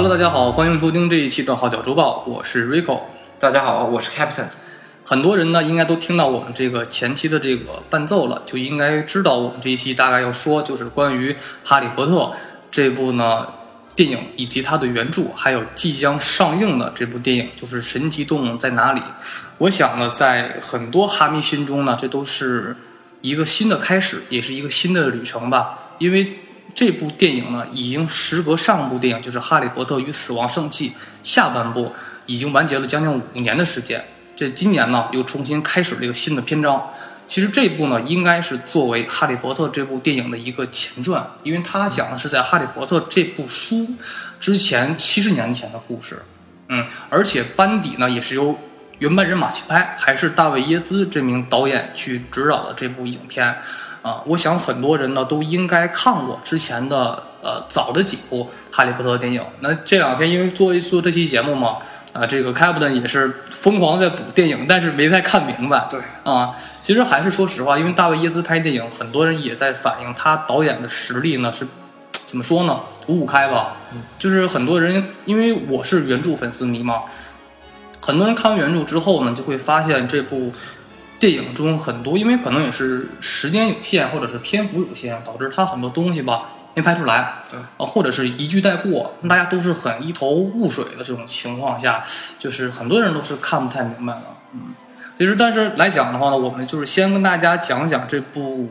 Hello，大家好，欢迎收听这一期的《号角周报》，我是 Rico。大家好，我是 Captain。很多人呢，应该都听到我们这个前期的这个伴奏了，就应该知道我们这一期大概要说，就是关于《哈利波特》这部呢电影以及它的原著，还有即将上映的这部电影，就是《神奇动物在哪里》。我想呢，在很多哈迷心中呢，这都是一个新的开始，也是一个新的旅程吧，因为。这部电影呢，已经时隔上部电影，就是《哈利波特与死亡圣器》下半部，已经完结了将近五年的时间。这今年呢，又重新开始了一个新的篇章。其实这部呢，应该是作为《哈利波特》这部电影的一个前传，因为它讲的是在《哈利波特》这部书之前七十年前的故事。嗯，而且班底呢，也是由原班人马去拍，还是大卫耶兹这名导演去指导的这部影片。啊，我想很多人呢都应该看过之前的呃早的几部哈利波特电影。那这两天因为做一做这期节目嘛，啊，这个 Captain 也是疯狂在补电影，但是没太看明白。对啊，其实还是说实话，因为大卫耶斯拍电影，很多人也在反映他导演的实力呢是怎么说呢？五五开吧。嗯，就是很多人因为我是原著粉丝迷嘛，很多人看完原著之后呢，就会发现这部。电影中很多，因为可能也是时间有限，或者是篇幅有限，导致他很多东西吧没拍出来，对。啊，或者是一句带过，大家都是很一头雾水的这种情况下，就是很多人都是看不太明白了，嗯，其实但是来讲的话呢，我们就是先跟大家讲讲这部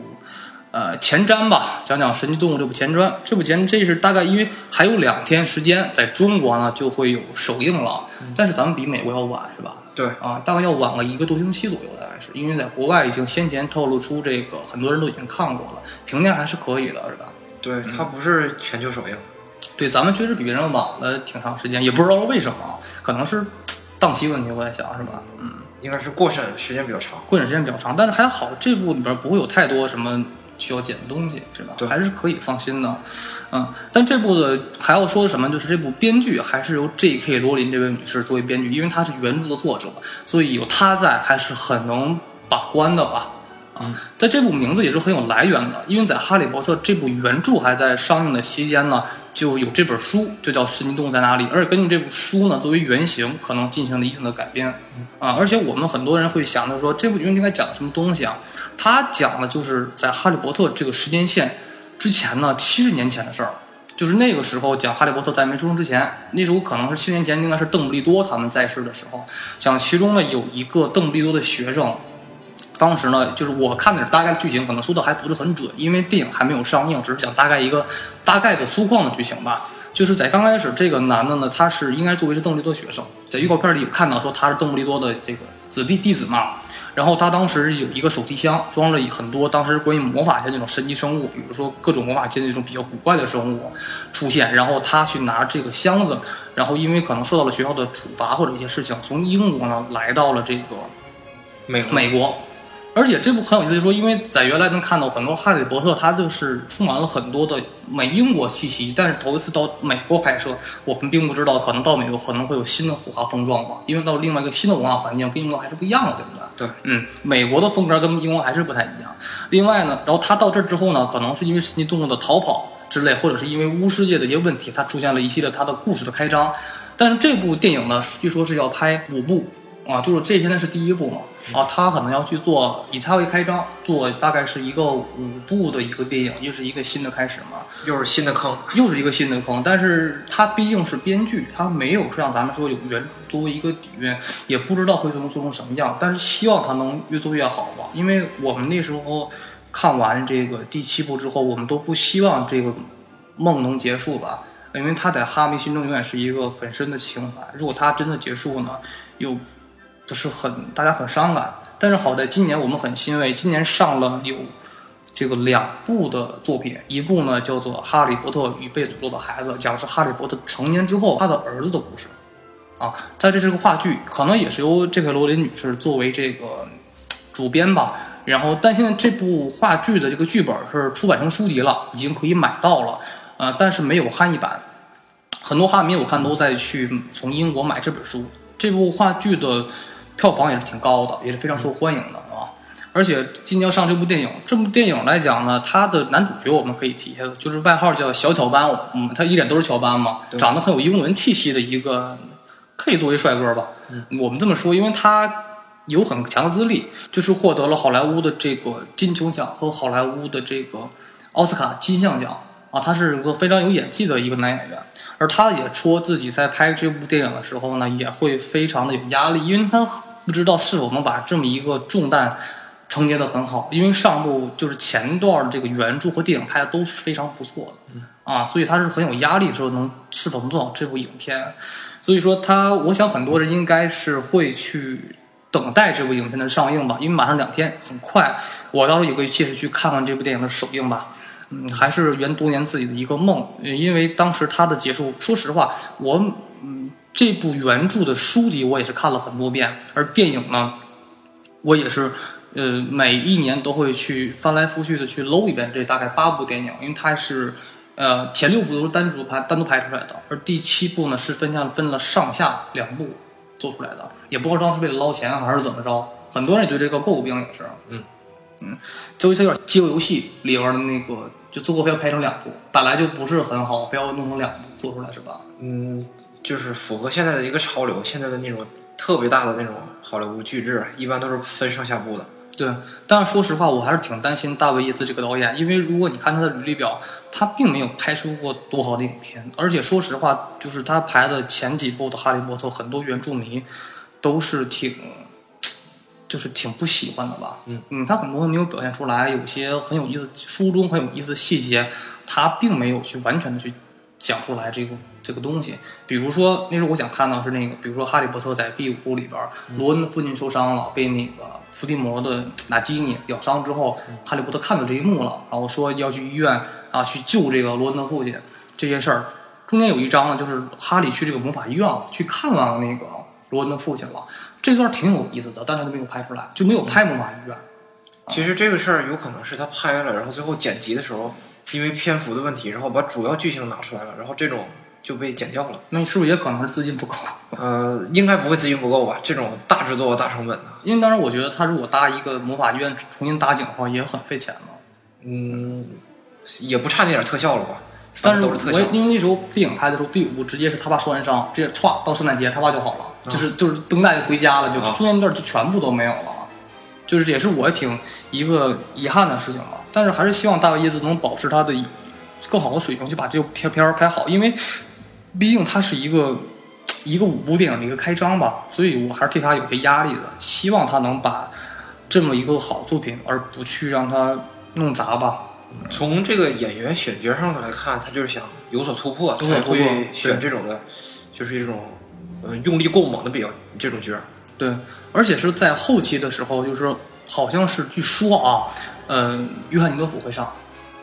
呃前瞻吧，讲讲《神奇动物》这部前瞻，这部前这是大概因为还有两天时间，在中国呢就会有首映了，但是咱们比美国要晚是吧？对啊，大概要晚个一个多星期左右，大概是因为在国外已经先前透露出这个很多人都已经看过了，评价还是可以的，是吧？对，它不是全球首映，对，咱们确实比别人晚了挺长时间，也不知道为什么，可能是档期问题，我在想，是吧？嗯，应该是过审时间比较长，过审时间比较长，但是还好，这部里边不会有太多什么。需要捡的东西是吧？对，还是可以放心的，嗯。但这部的还要说的什么？就是这部编剧还是由 J.K. 罗琳这位女士作为编剧，因为她是原著的作者，所以有她在还是很能把关的吧。嗯，在这部名字也是很有来源的，因为在《哈利波特》这部原著还在上映的期间呢，就有这本书，就叫《神奇动物在哪里》，而且根据这部书呢作为原型，可能进行了一定的改编。啊，而且我们很多人会想着说，这部剧应该讲什么东西啊？它讲的就是在《哈利波特》这个时间线之前呢，七十年前的事儿，就是那个时候讲哈利波特在没出生之前，那时候可能是七十年前，应该是邓布利多他们在世的时候，讲其中呢有一个邓布利多的学生。当时呢，就是我看的是大概剧情，可能说的还不是很准，因为电影还没有上映，只是讲大概一个大概的粗犷的剧情吧。就是在刚开始，这个男的呢，他是应该作为是邓布利多学生，在预告片里有看到说他是邓布利多的这个子弟弟子嘛。然后他当时有一个手提箱，装了很多当时关于魔法界那种神奇生物，比如说各种魔法界那种比较古怪的生物出现。然后他去拿这个箱子，然后因为可能受到了学校的处罚或者一些事情，从英国呢来到了这个美 美国。而且这部很有意思，就说因为在原来能看到很多《哈利波特》，它就是充满了很多的美英国气息。但是头一次到美国拍摄，我们并不知道可能到美国可能会有新的火花碰撞吧。因为到另外一个新的文化环境，跟英国还是不一样的，对不对？对，嗯，美国的风格跟英国还是不太一样。另外呢，然后他到这之后呢，可能是因为神奇动物的逃跑之类，或者是因为巫师界的一些问题，他出现了一系列他的故事的开张。但是这部电影呢，据说是要拍五部。啊，就是这现在是第一部嘛，啊，他可能要去做，以他为开张，做大概是一个五部的一个电影，又是一个新的开始嘛，又是新的坑，又是一个新的坑。但是他毕竟是编剧，他没有像咱们说有原著作为一个底蕴，也不知道会做成做成什么样。但是希望他能越做越好吧，因为我们那时候看完这个第七部之后，我们都不希望这个梦能结束吧，因为他在哈迷心中永远是一个很深的情怀。如果他真的结束呢，又。不是很大家很伤感，但是好在今年我们很欣慰，今年上了有这个两部的作品，一部呢叫做《哈利波特与被诅咒的孩子》，讲的是哈利波特成年之后他的儿子的故事，啊，在这是个话剧，可能也是由这个罗琳女士作为这个主编吧，然后但现在这部话剧的这个剧本是出版成书籍了，已经可以买到了，呃，但是没有汉译版，很多哈迷我看都在去从英国买这本书，这部话剧的。票房也是挺高的，也是非常受欢迎的，啊。而且今年要上这部电影，这部电影来讲呢，它的男主角我们可以提一下，就是外号叫小乔班，嗯，他一脸都是乔班嘛，长得很有英伦气息的一个，可以作为帅哥吧，我们这么说，因为他有很强的资历，就是获得了好莱坞的这个金球奖和好莱坞的这个奥斯卡金像奖啊，他是一个非常有演技的一个男演员，而他也说自己在拍这部电影的时候呢，也会非常的有压力，因为他不知道是否能把这么一个重担承接的很好，因为上部就是前段的这个原著和电影拍的都是非常不错的，啊，所以他是很有压力说能是否能做好这部影片，所以说他，我想很多人应该是会去等待这部影片的上映吧，因为马上两天，很快，我到时候也会切实去看看这部电影的首映吧。嗯，还是圆多年自己的一个梦，因为当时它的结束，说实话，我嗯这部原著的书籍我也是看了很多遍，而电影呢，我也是呃每一年都会去翻来覆去的去搂一遍这大概八部电影，因为它是呃前六部都是单独拍单独拍出来的，而第七部呢是分下分了上下两部做出来的，也不知道当时为了捞钱还是怎么着，很多人对这个诟病也是，嗯。嗯，就有点《饥饿游戏》里边的那个，就最后非要拍成两部，本来就不是很好，非要弄成两部做出来是吧？嗯，就是符合现在的一个潮流，现在的那种特别大的那种好莱坞巨制，一般都是分上下部的。对，但是说实话，我还是挺担心大卫·叶兹这个导演，因为如果你看他的履历表，他并没有拍出过多好的影片，而且说实话，就是他拍的前几部的《哈利波特》，很多原著迷都是挺，就是挺不喜欢的吧。嗯嗯，他很多没有表现出来，有些很有意思，书中很有意思的细节，他并没有去完全的去讲出来这个这个东西。比如说，那时候我想看到是那个，比如说哈利波特在第五部里边，罗恩的父亲受伤了，被那个伏地魔的纳基尼咬伤之后，哈利波特看到这一幕了，然后说要去医院啊去救这个罗恩的父亲这些事儿。中间有一章呢，就是哈利去这个魔法医院了，去看望那个罗恩的父亲了。这段挺有意思的，但是他没有拍出来，就没有拍魔法医院。其实这个事儿有可能是他拍了，然后最后剪辑的时候，因为篇幅的问题，然后把主要剧情拿出来了，然后这种就被剪掉了。那你是不是也可能是资金不够？呃，应该不会资金不够吧？这种大制作、大成本的，因为当时，我觉得他如果搭一个魔法医院重新搭景的话，也很费钱了。嗯，也不差那点特效了吧？但是都是特效我。因为那时候电影拍的时候，第五部直接是他爸受完伤，直接歘到圣诞节他爸就好了，就是就是绷带就回家了，就啊中间那段就全部都没有了，就是也是我挺一个遗憾的事情吧。但是还是希望大卫耶兹能保持他的更好的水平，去把这部片片儿拍好，因为毕竟它是一个一个五部电影的一个开张吧，所以我还是对他有些压力的，希望他能把这么一个好作品，而不去让他弄砸吧。从这个演员选角上来看，他就是想有所突破，才会选这种的，就是一种呃用力过猛的比较这种角儿。对，而且是在后期的时候，就是好像是据说啊，呃，约翰尼德普会上，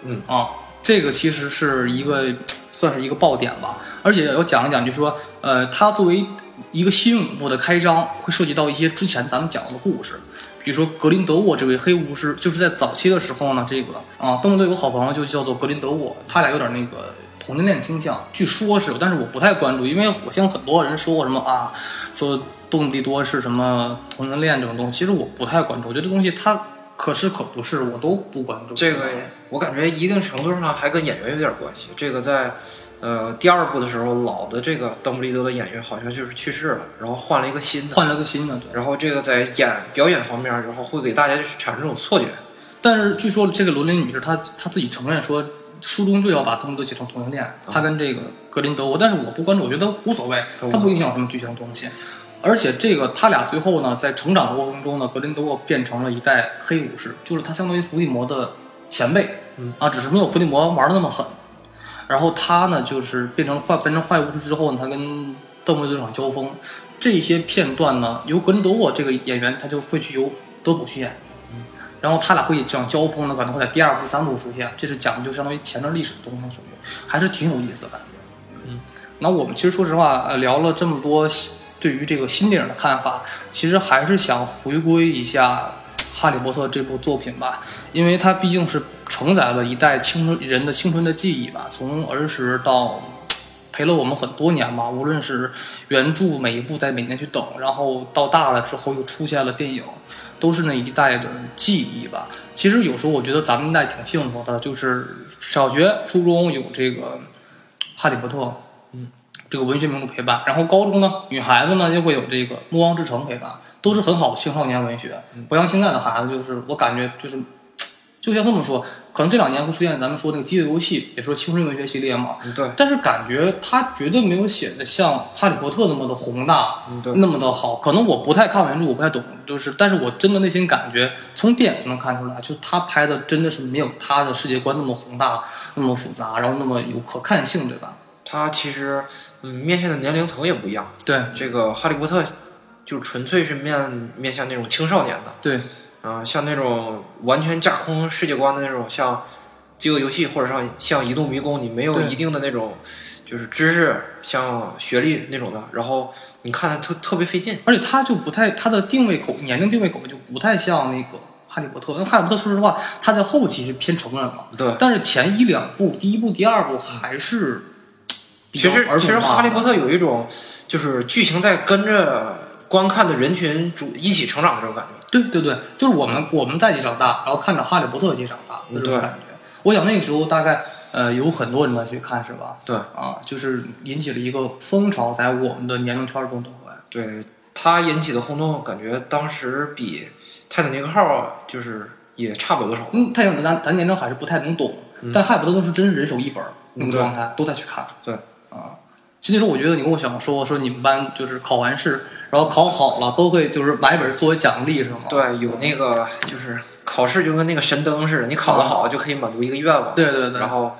嗯啊，这个其实是一个算是一个爆点吧。而且要讲一讲，就是说，呃，他作为一个新五部的开张，会涉及到一些之前咱们讲的故事，比如说格林德沃这位黑巫师，就是在早期的时候呢，这个啊，邓布利多有个好朋友就叫做格林德沃，他俩有点那个同性恋倾向，据说是，但是我不太关注，因为我相信很多人说过什么啊，说邓布利多是什么同性恋这种东西，其实我不太关注，我觉得这东西它可是可不是，我都不关注。这个我感觉一定程度上还跟演员有点关系。这个在呃第二部的时候，老的这个邓布利多的演员好像就是去世了，然后换了一个新的。换了个新的，对。然后这个在演表演方面，然后会给大家产生这种错觉。但是据说这个罗琳女士她她自己承认说，书中就要把邓布利多写成同性恋，她跟这个格林德沃，但是我不关注，我觉得无所谓，都无所谓它不影响什么剧情东西。而且这个他俩最后呢，在成长的过程中呢，格林德沃变成了一代黑武士，就是他相当于伏地魔的前辈，嗯啊，只是没有伏地魔玩的那么狠。然后他呢，就是变成坏变成坏巫师之后呢，他跟邓布利多场交锋，这些片段呢，由格林德沃这个演员他就会去由德普去演，然后他俩会这样交锋呢，可能会在第二部、第三部出现，这是讲的就相当于前段历史的东西，还是挺有意思的感觉。嗯，那我们其实说实话，呃，聊了这么多对于这个新电影的看法，其实还是想回归一下《哈利波特》这部作品吧，因为它毕竟是承载了一代青春人的青春的记忆吧，从儿时到陪了我们很多年吧，无论是原著每一部在每年去等，然后到大了之后又出现了电影，都是那一代的记忆吧。其实有时候我觉得咱们那代挺幸福的，就是小学、初中有这个《哈利波特》，嗯，这个文学名著陪伴，然后高中呢，女孩子呢就会有这个《暮光之城》陪伴，都是很好的青少年文学。不像现在的孩子，就是我感觉就是，就像这么说，可能这两年会出现咱们说那个饥饿游戏，也说青春文学系列嘛，嗯对，但是感觉它绝对没有写的像《哈利波特》那么的宏大，嗯对，那么的好。可能我不太看原著，我不太懂，就是，但是我真的内心感觉，从电影就能看出来，就他拍的真的是没有他的世界观那么宏大，那么复杂，然后那么有可看性，对吧？他其实嗯面向的年龄层也不一样。对这个《哈利波特》就纯粹是面面向那种青少年的对啊、像那种完全架空世界观的那种，像《饥饿游戏》或者像像《移动迷宫》，你没有一定的那种就是知识，像学历那种的，然后你看它特特别费劲。而且它就不太，它的定位口年龄定位口味就不太像那个哈利波特。因为哈利波特说实话，他在后期是偏成人了，对，但是前一两部，第一部、第二部还是比较其实其实《哈利波特》有一种就是剧情在跟着观看的人群主一起成长的这种感觉。对对对，就是我们我们在一起长大，然后看着哈利波特一起长大的这种感觉。我想那个时候大概呃有很多人在去看，是吧？对啊，就是引起了一个风潮，在我们的年龄圈中都会。对，它引起的轰动，感觉当时比《泰坦尼克号》就是也差不了多少。嗯，泰坦尼克咱咱年龄还是不太能懂，但哈利波特是真是人手一本儿那个嗯对状态，都在去看。对啊，其实那时候我觉得你跟我想说说你们班就是考完试，然后考好了都会就是买一本作为奖励是吗？对，有那个就是考试就跟那个神灯似的，你考得好就可以满足一个愿望。对对对，然后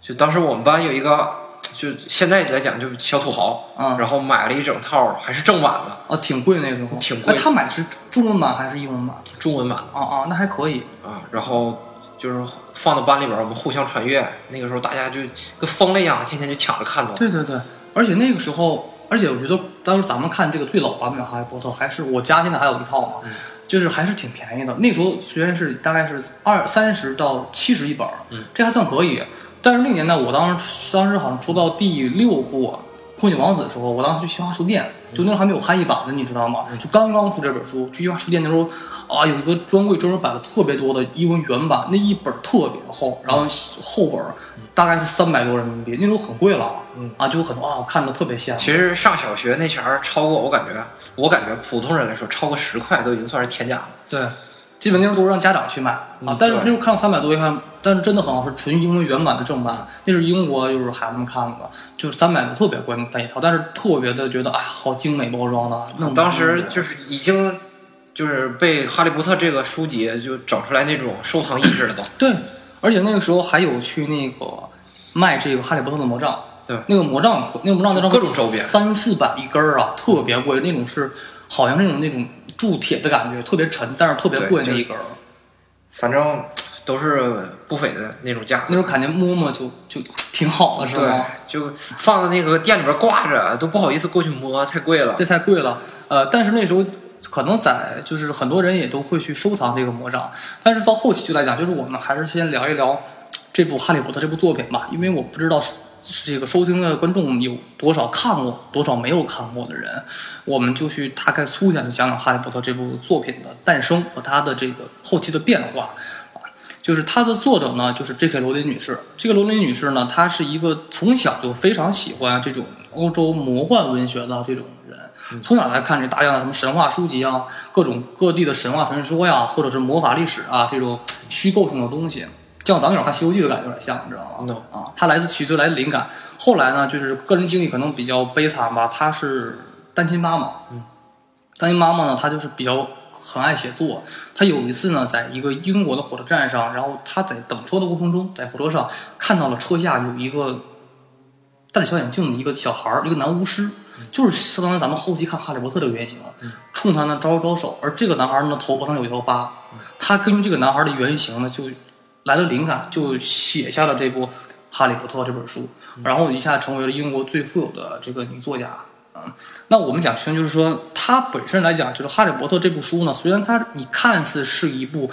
就当时我们班有一个，就现在来讲就是小土豪，啊然后买了一整套，还是正版的，啊挺贵那个时候，挺贵那他买的是中文版还是英文版？中文版的啊啊，那还可以。啊。然后就是放到班里边，我们互相传阅。那个时候大家就跟疯了一样，天天就抢着看到。对对对，而且那个时候，而且我觉得当时咱们看这个最老版本的《哈利波特》，还是我家现在还有一套嘛，就是还是挺便宜的。那时候虽然是大概是二三十到七十一本，嗯，这还算可以。但是那年代，我当时当时好像出到第六部《空姐王子》的时候，我当时去新华书店，就那时候还没有汉译版的，你知道吗？就刚刚出这本书，去新华书店那时候啊，有一个专柜专门摆了特别多的英文原版，那一本特别厚，然后厚本大概是三百多人民币，那时候很贵了，嗯啊，就很啊，看着特别羡慕。其实上小学那前儿超过，我感觉，我感觉普通人来说，超过十块都已经算是天价了。对，基本那时候都是让家长去买啊嗯。但是那时候看到三百多一看，但是真的很好，是纯英文原版的正版，那是英国就是孩子们看的，就是三百多特别贵那一套，但是特别的觉得哎，好精美包装的。那种当时就是已经就是被《哈利波特》这个书籍就整出来那种收藏意识了都。对，而且那个时候还有去那个卖这个哈利波特的魔杖。对那个魔杖，那个魔杖那张各种周边三四百一根儿啊，特别贵，那种是好像那种那种铸铁的感觉，特别沉，但是特别贵那一根儿。反正都是不菲的那种价那时候感觉摸摸就就挺好的，是对吗？，就放在那个店里边挂着，都不好意思过去摸，太贵了这。太贵了。呃，但是那时候可能在就是很多人也都会去收藏这个魔杖，但是到后期就来讲，就是我们还是先聊一聊这部《哈利波特》这部作品吧，因为我不知道这个收听的观众有多少看过，多少没有看过的人，我们就去大概粗浅的讲讲《哈利波特》这部作品的诞生和它的这个后期的变化。啊，就是它的作者呢，就是 J.K. 罗琳女士。这个罗琳女士呢，她是一个从小就非常喜欢这种欧洲魔幻文学的这种人。从小来看这大量的什么神话书籍啊，各种各地的神话传说呀，或者是魔法历史啊，这种虚构性的东西，像咱们有点看《西游记》的感觉有点像，你知道吗啊，它来自取自来的灵感。后来呢，就是个人经历可能比较悲惨吧，她是单亲妈妈。嗯，单亲妈妈呢，她就是比较很爱写作。他有一次呢，在一个英国的火车站上，然后他在等车的过程中，在火车上看到了车下有一个戴着小眼镜的一个小孩儿，一个男巫师，就是相当于咱们后期看《哈利波特》这个原型，冲他呢招招手。而这个男孩呢，头发上有一条疤，他根据这个男孩的原型呢，就来了灵感，就写下了这部《哈利波特》这本书，然后一下成为了英国最富有的这个女作家。啊，那我们讲圈就是说，它本身来讲，就是《哈利波特》这部书呢，虽然它你看似是一部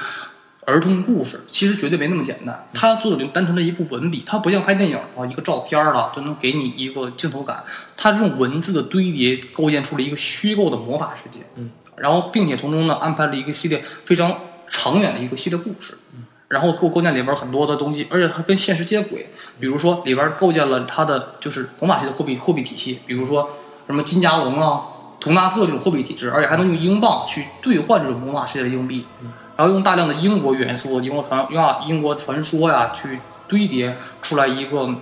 儿童故事，其实绝对没那么简单。它做的就单纯的一部文笔，它不像拍电影啊，一个照片儿了就能给你一个镜头感。它这种文字的堆叠，构建出了一个虚构的魔法世界。嗯，然后并且从中呢安排了一个系列非常长远的一个系列故事。然后构构建里边很多的东西，而且它跟现实接轨。比如说里边构建了它的就是魔法系的货币货币体系，比如说什么金加龙啊、图纳特这种货币体制，而且还能用英镑去兑换这种魔法世界的硬币。然后用大量的英国元素、英国传用啊英国传说呀去堆叠出来一个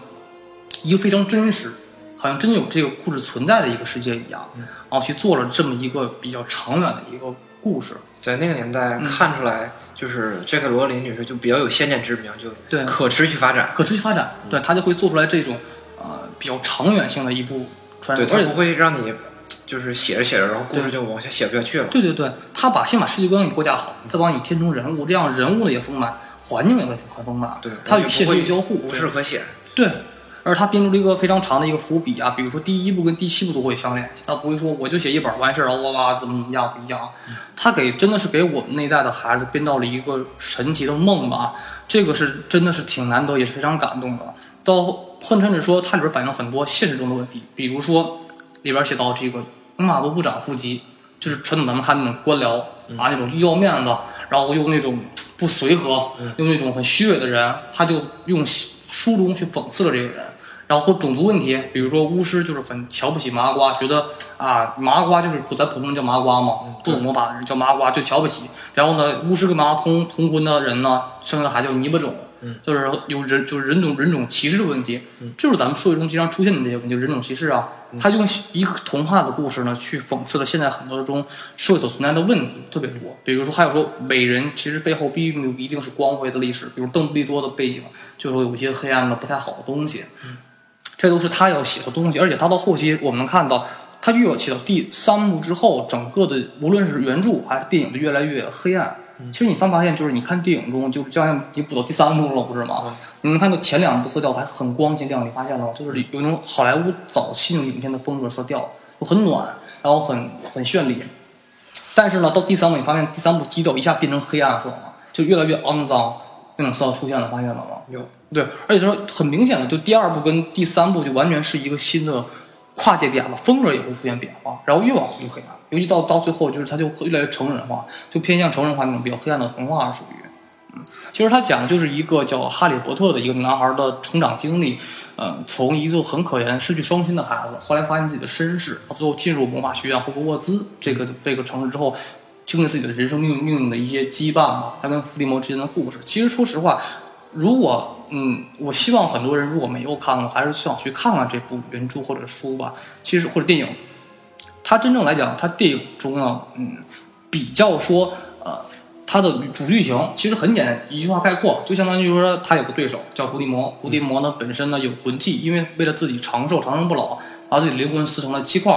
一个非常真实，好像真有这个故事存在的一个世界一样，然后去做了这么一个比较长远的一个故事。在那个年代看出来，就是杰克罗琳女士就比较有先见之明，就对可持续发展，可持续发展，对她就会做出来这种呃比较长远性的一部对他不会让你就是写着写着，然后故事就往下写不下去了。对对对，他把先把世界观给构架好，再帮你填充人物，这样人物呢也丰满，环境也会很丰满，对，它与现实交互，无事可写。对，而他编出了一个非常长的一个伏笔啊，比如说第一部跟第七部都会相联系，他不会说我就写一本完事儿，然后哇哇怎么怎么样不一样，他给真的是给我们那一代的孩子编到了一个神奇的梦吧，这个是真的是挺难得，也是非常感动的。到甚至说它里边反映了很多现实中的问题，比如说里边写到这个马部部长副级，就是传统咱们看那种官僚啊，那种要面子，然后又那种不随和，用那种很虚伪的人，他就用书中去讽刺了这个人。然后种族问题，比如说巫师就是很瞧不起麻瓜，觉得啊麻瓜就是咱普通人叫麻瓜嘛，不懂魔法的人叫麻瓜就瞧不起。然后呢，巫师跟麻瓜通通婚的人呢，生的孩子叫泥巴种，就是有人就是人种人种歧视的问题，就是咱们社会中经常出现的这些问题，人种歧视啊。他用一个童话的故事呢，去讽刺了现在很多中社会所存在的问题，特别多。比如说，还有说伟人其实背后并不一定是光辉的历史，比如邓布利多的背景，就说有一些黑暗的不太好的东西。这都是他要写的东西，而且他到后期我们能看到，他越写到第三幕之后，整个的无论是原著还是电影的越来越黑暗。其实你发发现，就是你看电影中，就就像你补到第三部了，不是吗？你能看到前两部色调还很光鲜亮丽，发现了吗？就是有那种好莱坞早期那种影片的风格色调，就很暖，然后很很绚丽。但是呢，到第三部你发现第三部基调一下变成黑暗色了，就越来越肮脏，那种色调出现了，发现了吗？有。对，而且说很明显的，就第二部跟第三部就完全是一个新的跨界点了，风格也会出现变化，然后越往后越黑暗，尤其到到最后，就是它就越来越成人化，就偏向成人化那种比较黑暗的童话属于。嗯，其实他讲的就是一个叫哈利波特的一个男孩的成长经历，呃，从一个很可怜、失去双亲的孩子，后来发现自己的身世，最后进入魔法学院霍格沃兹这个这个城市之后，经历自己的人生命命运的一些羁绊吧，他跟伏地魔之间的故事。其实说实话，如果嗯，我希望很多人如果没有看过，还是希望去看看这部原著或者书吧。其实或者电影，它真正来讲，它电影中呢，嗯，比较说呃，它的主剧情其实很简单，一句话概括，就相当于说他有个对手叫伏地魔，伏地魔呢本身呢有魂技，因为为了自己长寿、长生不老，把自己灵魂撕成了七块，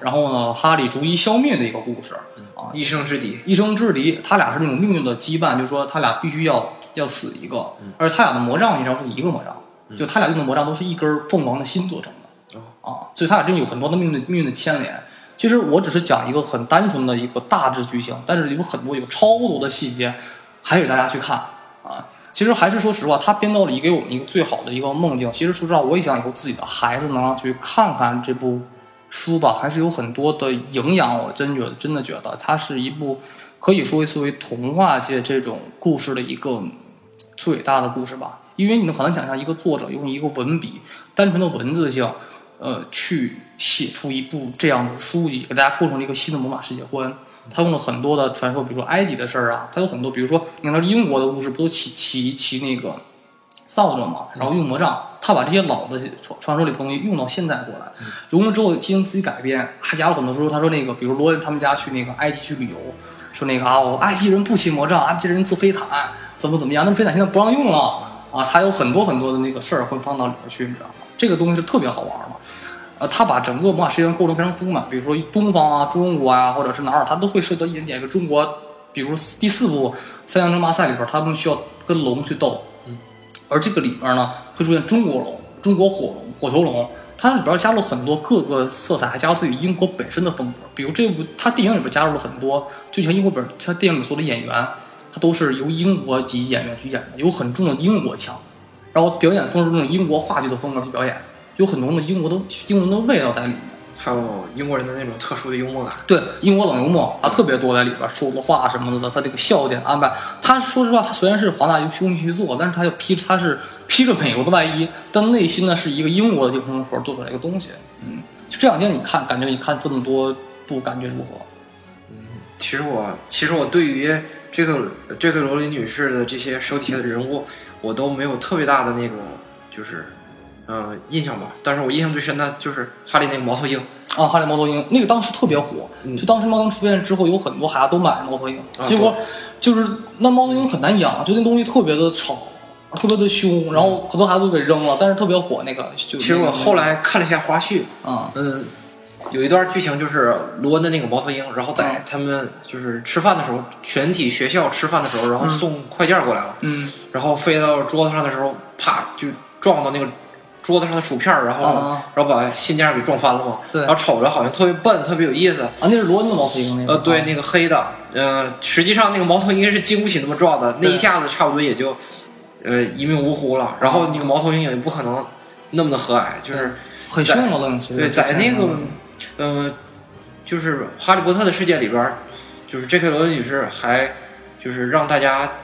然后呢，哈利逐一消灭的一个故事啊，一生之敌，一生之敌，他俩是那种命运的羁绊，就是说他俩必须要。要死一个，而他俩的魔杖你知道是一个魔杖，就他俩用的魔杖都是一根凤凰的心做成的，啊，所以他俩真有很多的命运命运的牵连。其实我只是讲一个很单纯的一个大致剧情，但是有很多有超多的细节，还给大家去看啊。其实还是说实话，他编到了一给我们一个最好的一个梦境。其实说实话，我也想以后自己的孩子能去看看这部书吧，还是有很多的营养。我真觉得，真的觉得它是一部可以说作为童话界这种故事的一个。最伟大的故事吧，因为你能很难想象一个作者用一个文笔、单纯的文字性，呃，去写出一部这样的书籍，给大家构成了一个新的魔法世界观。他用了很多的传说，比如说埃及的事儿啊，他有很多，比如说你看，他英国的故事不都骑骑骑那个扫帚嘛，然后用魔杖，他把这些老的传传说里的东西用到现在过来，融了之后进行自己改编，还加了很多说，他说那个，比如罗恩他们家去那个埃及去旅游，说那个啊，我埃及人不骑魔杖，埃及人坐飞毯。怎么怎么样？那飞毯现在不让用了啊！它有很多很多的那个事儿会放到里边去，你知道吗？这个东西是特别好玩嘛。呃，他把整个魔法世界构成非常丰满，比如说东方啊、中国啊，或者是哪儿，他都会涉及到一点点。个中国，比如第四部《三阳争霸赛》里边，他们需要跟龙去斗，嗯而这个里边呢会出现中国龙、中国火龙、火头龙，它里边加入很多各个色彩，还加入自己英国本身的风格。比如这部，它电影里边加入了很多，就像英国本它电影里所有的演员。他都是由英国籍演员去演的，有很重的英国腔，然后表演风格那种英国话剧的风格去表演，有很浓的英国的英文的味道在里面。还有英国人的那种特殊的幽默感。对，英国冷幽默，他特别多在里边说的话什么的，他这个笑点安排，他说实话，他虽然是华纳兄弟去做，但是他又披他是披着美国的外衣，但内心呢是一个英国的精神活做出来一个东西。嗯，就这两天你看，感觉你看这么多部，感觉如何？嗯其实我其实我对于这个这个罗琳女士的这些手底下的人物，我都没有特别大的那种就是呃印象吧。但是我印象最深的就是哈利那个猫头鹰。啊，哈利猫头鹰那个当时特别火，嗯就当时猫头鹰出现之后，有很多孩子都买了猫头鹰，啊结果就是那猫头鹰很难养，就那东西特别的吵，特别的凶，然后很多孩子都给扔了，但是特别火那个。就其实我后来看了一下花絮，啊，嗯，有一段剧情就是罗恩的那个猫头鹰，然后在嗯他们就是吃饭的时候，全体学校吃饭的时候，然后送快件过来了，嗯。然后飞到桌子上的时候，啪就撞到那个桌子上的薯片，然后、啊然后把信件给撞翻了嘛。对。然后瞅着好像特别笨，特别有意思。啊，那是罗恩的猫头鹰那个。呃，对，啊那个黑的，呃，实际上那个猫头鹰是经不起那么撞的，那一下子差不多也就，呃，一命呜呼了。然后那个猫头鹰也不可能那么的和蔼，就是很凶了，冷其实对，在那个嗯，呃，就是《哈利波特》的世界里边儿，就是 J.K. 罗琳女士还就是让大家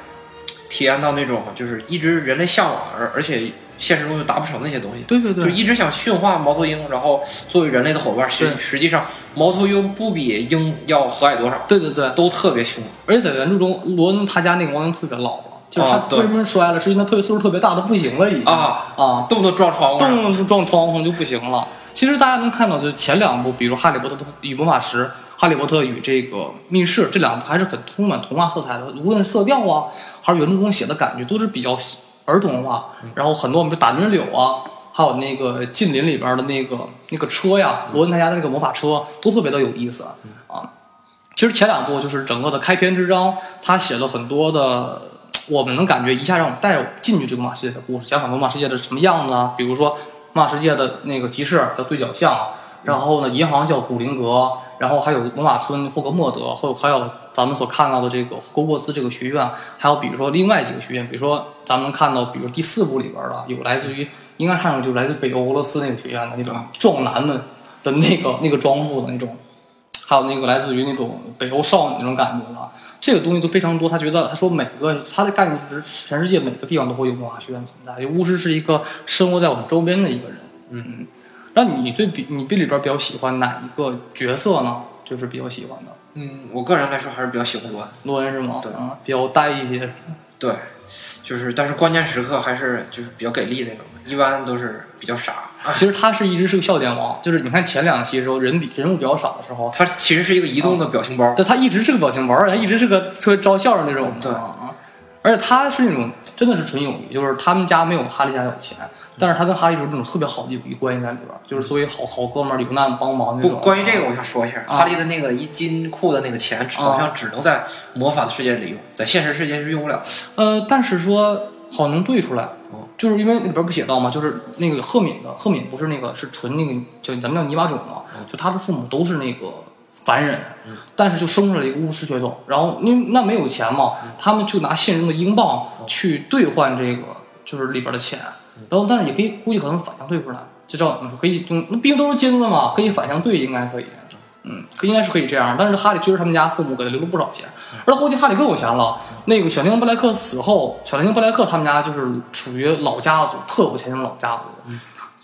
体验到那种就是一直人类向往而而且现实中又达不成那些东西。对对对，就一直想驯化猫头鹰，然后作为人类的伙伴，实实际上猫头鹰不比鹰要和蔼多少，对对对，都特别凶。而且在原著中，罗恩他家那个猫头鹰特别老了，就是他为什么摔了，是因为他特别岁数特别大，他不行了已经啊啊，动不动撞窗户动不，动撞窗户就不行了。其实大家能看到，就是前两部，比如《哈利波特与魔法石》《哈利波特与这个密室》这两部还是很充满童话色彩的，无论色调啊，还是原著中写的感觉，都是比较儿童化。然后很多我们打人柳啊，还有那个近邻里边的那个那个车呀，罗恩他家的那个魔法车，都特别的有意思啊。其实前两部就是整个的开篇之章，他写了很多的，我们能感觉一下让我们带进去这个魔法世界的故事，讲很多魔法世界的什么样子啊，比如说魔法世界的那个集市叫对角巷，然后呢银行叫古灵阁，然后还有罗马村霍格莫德，还有还有咱们所看到的这个霍格沃兹这个学院，还有比如说另外几个学院，比如说咱们能看到，比如第四部里边的有来自于应该看上去就来自北欧俄罗斯那个学院的那种壮男们的那个那个装束的那种。还有那个来自于那种北欧少女那种感觉的，这个东西都非常多。他觉得他说每个他的概念就是全世界每个地方都会有魔法学院存在，就巫师是一个生活在我们周边的一个人。嗯，那你对比你对里边比较喜欢哪一个角色呢？就是比较喜欢的嗯，我个人来说还是比较喜欢罗恩。罗恩是吗？对啊，比较呆一些。对，就是但是关键时刻还是就是比较给力那种，一般都是比较傻。其实他是一直是个笑点王，就是你看前两期的时候人比人物比较少的时候，他其实是一个移动的表情包。但他一直是个表情包，而且他一直是个特别招笑的那种。对啊，而且他是那种真的是纯友谊，就是他们家没有哈利家有钱，但是他跟哈利是那种特别好的友谊关系在里边，就是作为好好哥们儿，有难帮忙那不，种。关于这个我想说一下，啊哈利的那个一金库的那个钱，好像只能在魔法的世界里用，在现实世界是用不了。呃，但是说好能兑出来哦，就是因为里边不写到嘛，就是那个赫敏的赫敏不是那个是纯那个就咱们叫泥巴种嘛，就他的父母都是那个凡人，但是就生出来一个巫师血统，然后因为那没有钱嘛，他们就拿现实中的英镑去兑换这个就是里边的钱，然后但是也可以估计可能反向兑出来，就照你说可以用，那毕竟都是金子嘛，可以反向兑应该可以。嗯，应该是可以这样，但是哈利确实他们家父母给他留了不少钱，而后期哈利更有钱了。那个小精灵布莱克死后，小精灵布莱克他们家就是属于老家族，特有钱那种老家族。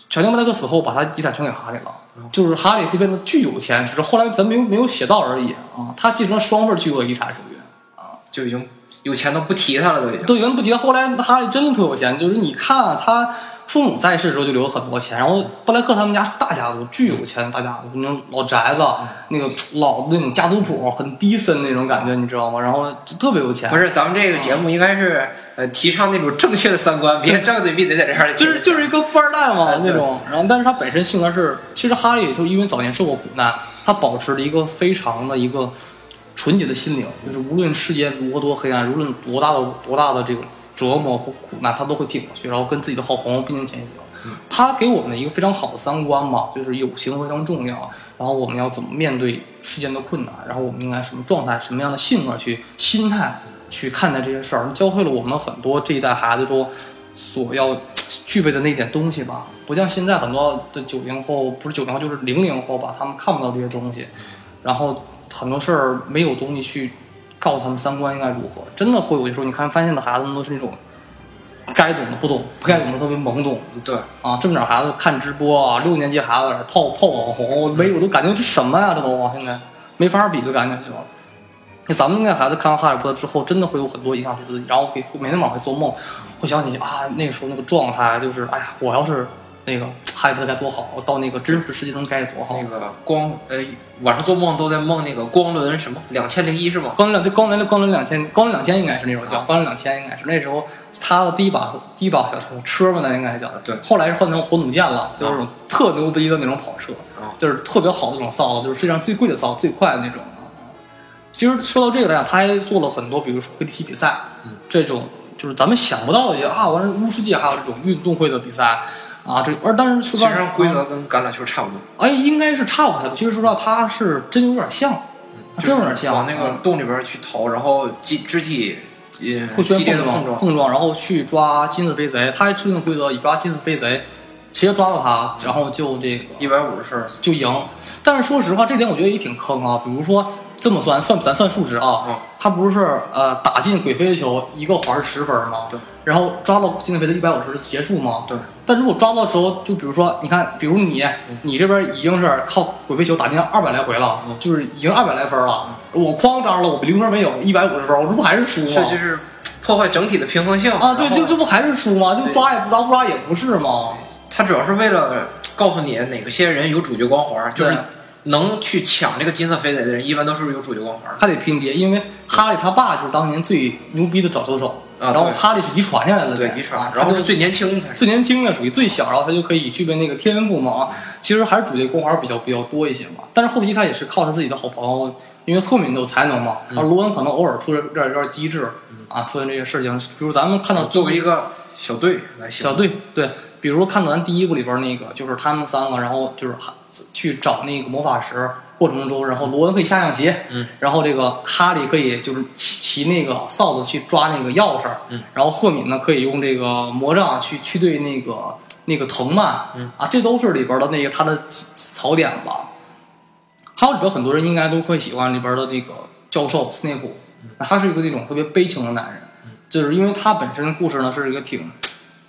小精灵布莱克死后，把他遗产全给哈利了，就是哈利会变得巨有钱，只是后来咱没有没有写到而已啊。他继承了双份巨额遗产，属于啊就已经有钱到不提他了，都已经。都原不提。后来哈利真的特有钱，就是你看他父母在世的时候就留了很多钱，然后布莱克他们家是大家族，巨有钱大家族，那种老宅子，那个老那种家族谱，很低森那种感觉，你知道吗？然后就特别有钱，不是，咱们这个节目应该是呃提倡那种正确的三观，别张嘴闭嘴在这儿。就是就是一个富二代嘛哎那种，然后但是他本身性格是，其实哈利就是因为早年受过苦难，他保持了一个非常的一个纯洁的心灵，就是无论世界如何多黑暗，无论多大的多大的这个折磨或苦难，他都会挺过去，然后跟自己的好朋友并肩前行。他给我们的一个非常好的三观嘛，就是友情非常重要，然后我们要怎么面对世间的困难，然后我们应该什么状态、什么样的性格去心态去看待这些事儿，教会了我们很多这一代孩子中所要具备的那点东西吧，不像现在很多的九零后，不是九零后就是零零后吧，他们看不到这些东西，然后很多事儿没有东西去告诉他们三观应该如何，真的会有的时候你看发现的孩子们都是那种该懂的不懂，不该懂的特别懵懂对，啊，这么点孩子看直播啊，六年级孩子泡泡网红，没有都感觉这什么呀，这都现在没法比的感觉就。那咱们那孩子看完《哈利波特》之后，真的会有很多影响对自己，然后会每天晚上会做梦，会想起啊那个时候那个状态，就是哎呀，我要是那个哈利波特该多好，到那个真实世界中该多好那。个光呃晚上做梦都在梦那个光轮什么两千零一是吗？光轮光轮的光轮两千，光轮两千应该是那种叫，光轮两千应该是那时候他的第一把第一把小车车嘛，那应该叫。对后来是换成火弩箭了，就是那种特牛逼的那种跑车，啊就是特别好的那种扫帚，就是世界上最贵的扫帚，最快的那种啊。其实说到这个来讲，他还做了很多，比如说魁地奇比赛，嗯这种就是咱们想不到的一些啊，完了巫师界还有这种运动会的比赛啊，这而但是说实话其实上规则跟橄榄球差不多，哎，应该是差不多。其实说实话，它是真有点像，真有点像往那个嗯洞里边去投，然后肢肢体呃互相激烈的撞撞，碰撞，然后去抓金丝飞贼。他还制定规则，以抓金丝飞贼，谁要抓到他，然后就这个一百五十分，就赢。但是说实话，这点我觉得也挺坑啊。比如说这么算，算咱算数值啊，嗯他不是呃打进鬼飞球一个环十分吗？对。然后抓到金丝飞的一百五十就结束吗？对。但如果抓到之后，就比如说，你看，比如你，你这边已经是靠鬼飞球打进二百来回了，嗯就是已经二百来分了。我哐张了，我零分没有，一百五十分，我这不还是输吗？是就是破坏整体的平衡性啊，对，然后就这不还是输吗？就对抓也不抓，不抓也不是吗？他主要是为了告诉你哪个些人有主角光环，就是对能去抢这个金色飞贼的人，一般都是有主角光环的。还得拼爹，因为哈利他爸就是当年最牛逼的找球手，啊然后哈利是遗传下来的，对，呗遗传然后最年轻的，最年轻的，属于最小，然后他就可以具备那个天赋嘛。啊，其实还是主角光环比较比较多一些嘛。但是后期他也是靠他自己的好朋友，因为赫敏都有才能嘛，嗯然后罗恩可能偶尔出点有点有点机智啊，出现这些事情，比如咱们看到作为一个小队来小队，对，比如看到咱第一部里边那个，就是他们三个，然后就是哈去找那个魔法石过程中，然后罗恩可以下象棋，嗯，然后这个哈利可以就是骑骑那个扫帚去抓那个钥匙，嗯，然后赫敏呢可以用这个魔杖去去对那个那个藤蔓，嗯，啊，这都是里边的那个他的槽点吧。还有里边很多人应该都会喜欢里边的那个教授斯内普，他是一个那种特别悲情的男人，就是因为他本身故事呢是一个挺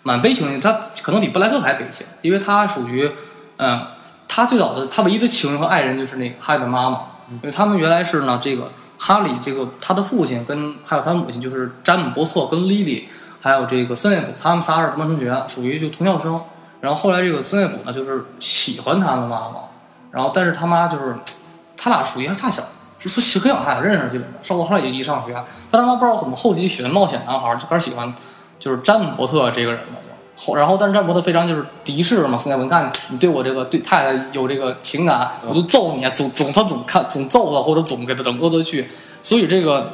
蛮悲情的，他可能比布莱克还悲情，因为他属于，嗯，他最早的他唯一的情人和爱人就是那个哈利的妈妈，因为他们原来是呢这个哈利这个他的父亲跟还有他母亲就是詹姆伯特跟莉莉，还有这个斯内普，他们仨是同班同学，属于就同校生。然后后来这个斯内普呢就是喜欢他的妈妈，然后但是他妈就是 他俩属于还发小，就是很小他俩认识基本的，上过后来就一上学，但他妈不知道怎么后期喜欢冒险男孩，就开始喜欢就是詹姆伯特这个人嘛就。后，然后但是詹姆伯特非常就是敌视嘛，斯内普，你看你对我这个对太太有这个情感，我就揍你，总总他总看总揍他，或者总给他整恶作剧，所以这个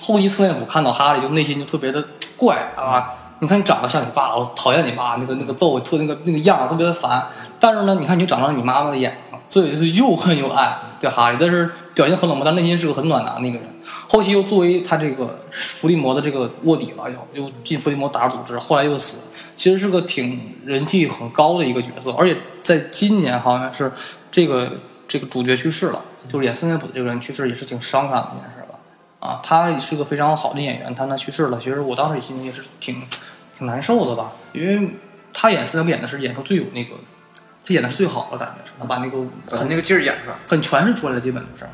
后期斯内普看到哈利就内心就特别的怪啊。你看你长得像你爸，我讨厌你爸，那个那个揍特那个那个样特别的烦。但是呢，你看你长成你妈妈的眼睛，所以就是又恨又爱对哈利，但是表现很冷漠，但内心是个很暖男的一个人。后期又作为他这个伏地魔的这个卧底了，又又进伏地魔打组织，后来又死，其实是个挺人气很高的一个角色。而且在今年好像是这个这个主角去世了，就是演斯内普的这个人去世，也是挺伤感的一件事吧。啊，他也是个非常好的演员，但他去世了，其实我当时心里也是挺挺难受的吧，因为他演斯内普演的是演出最有那个，他演的是最好的感觉是，他把那个很那个劲儿演出来。很诠释出来的，基本就是。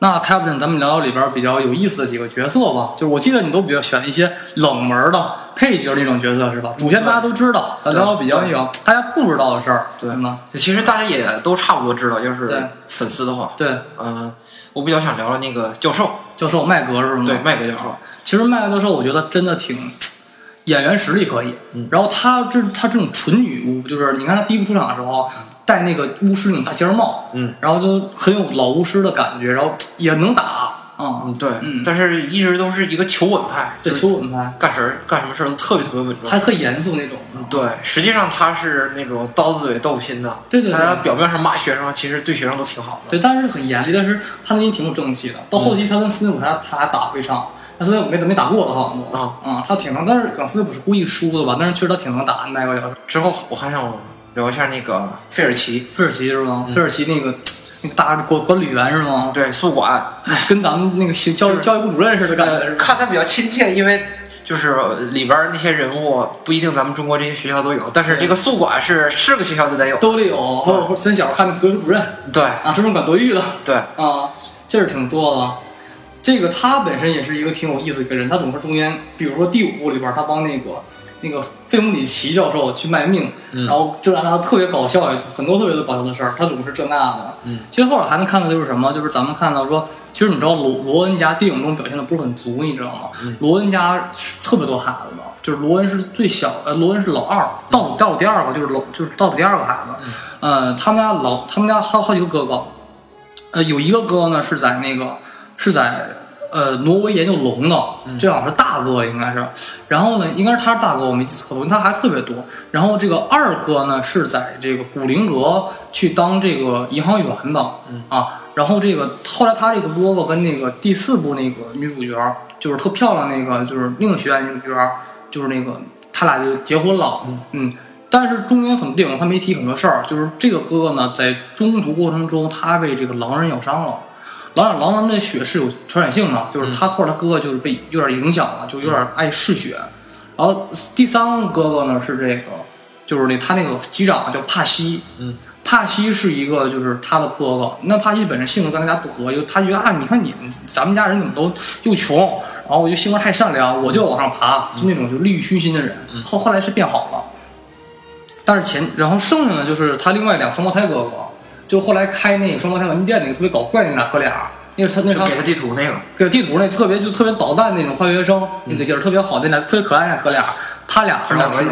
那 Captain，咱们聊聊里边比较有意思的几个角色吧。就是我记得你都比较选一些冷门的配角那种角色是吧？主线大家都知道，咱聊聊比较那个大家不知道的事儿，对吗？其实大家也都差不多知道，要是粉丝的话，对，嗯，我比较想聊聊那个教授，教授麦格是吗？对，麦格教授，其实麦格教授，我觉得真的挺演员实力可以。嗯然后他这他这种纯女巫，就是你看他第一部出场的时候戴那个巫师那种大尖帽，嗯然后就很有老巫师的感觉，然后也能打啊，嗯，对，嗯但是一直都是一个求稳派，对，求稳派，干事儿干什么事儿都特别特别稳重。还特严肃那种。对，实际上他是那种刀子嘴豆腐心的，对对对他表面上骂学生，其实对学生都挺好的。对，但是很严厉，但是他内心挺有正气的。到后期他跟斯内普他他俩打过一场，葛斯没没打过他好像啊啊，他挺能，但是葛斯不是故意输的吧？但是确实他挺能打，那个叫之后我还想聊一下那个费尔奇，费尔奇是吗？费尔奇那个 那个大管管理员是吗？对宿管，跟咱们那个教教教育部主任似的，感觉呃，看他比较亲切，因为就是里边儿那些人物不一定咱们中国这些学校都有，但是这个宿管是是个学校就得有。都得有。或者或者咱小时候看那德育主任对啊，专门管德育的对，啊，这是挺多的。这个他本身也是一个挺有意思的一个人，他总是中间，比如说第五部里边，他帮那个那个费姆里奇教授去卖命，嗯然后就让他特别搞笑，很多特别的搞笑的事儿，他总是这那的。嗯，其实后来还能看到就是什么，就是咱们看到说，其实你知道罗罗恩家电影中表现的不是很足，你知道吗？嗯罗恩家是特别多孩子的，就是罗恩是最小，呃，罗恩是老二，倒数倒数第二个，就是老就是倒数第二个孩子。呃，他们家老他们家好好几个哥哥，呃，有一个哥呢是在那个是在呃挪威研究龙的，这好像是大哥应该是。然后呢，应该是他是大哥，我没记错，因为他还特别多。然后这个二哥呢是在这个古灵阁去当这个银行员的，啊。然后这个后来他这个哥哥跟那个第四部那个女主角，就是特漂亮那个，就是另一个学院女主角，就是那个他俩就结婚了，嗯但是中间很多电影他没提很多事儿，就是这个哥哥呢，在中途过程中他被这个狼人咬伤了。狼人狼人的血是有传染性的，就是他或者他哥哥就是被有点影响了，就有点爱嗜血。然后第三个哥哥呢是这个，就是那他那个机长叫帕西，嗯，帕西是一个就是他的哥哥，那帕西本身性格跟大家不合，就他觉得啊，你看你们咱们家人怎么都又穷，然后我就性格太善良，我就要往上爬，就那种就利欲熏心的人。后后来是变好了，但是前然后剩下的就是他另外两个双胞胎哥哥，就后来开那个双胞胎玩具店那个特别搞怪那俩哥俩，那个他那他给他地图那个，给地图那特别就特别捣蛋那种化学生，那个劲儿特别好，那俩特别可爱那哥俩，他俩他两个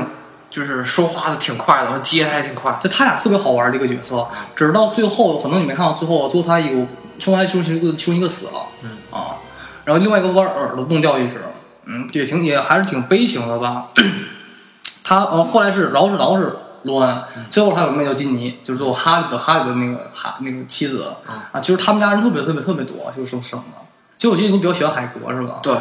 就是说话的挺快的，然后接的还挺快。就他俩特别好玩的一个角色，只是到最后可能你没看到最后，最后他有双胞胎其中一个其中一个死了，嗯啊，然后另外一个把耳朵弄掉一只，嗯，也挺也还是挺悲情的吧。他呃后来是饶是饶是罗恩，最后还有个妹叫金妮，就是最后哈利的哈利的那个哈那个妻子啊，就是他们家人特别特别特别多，就是生生的。其实我记得你比较喜欢海格是吧？对，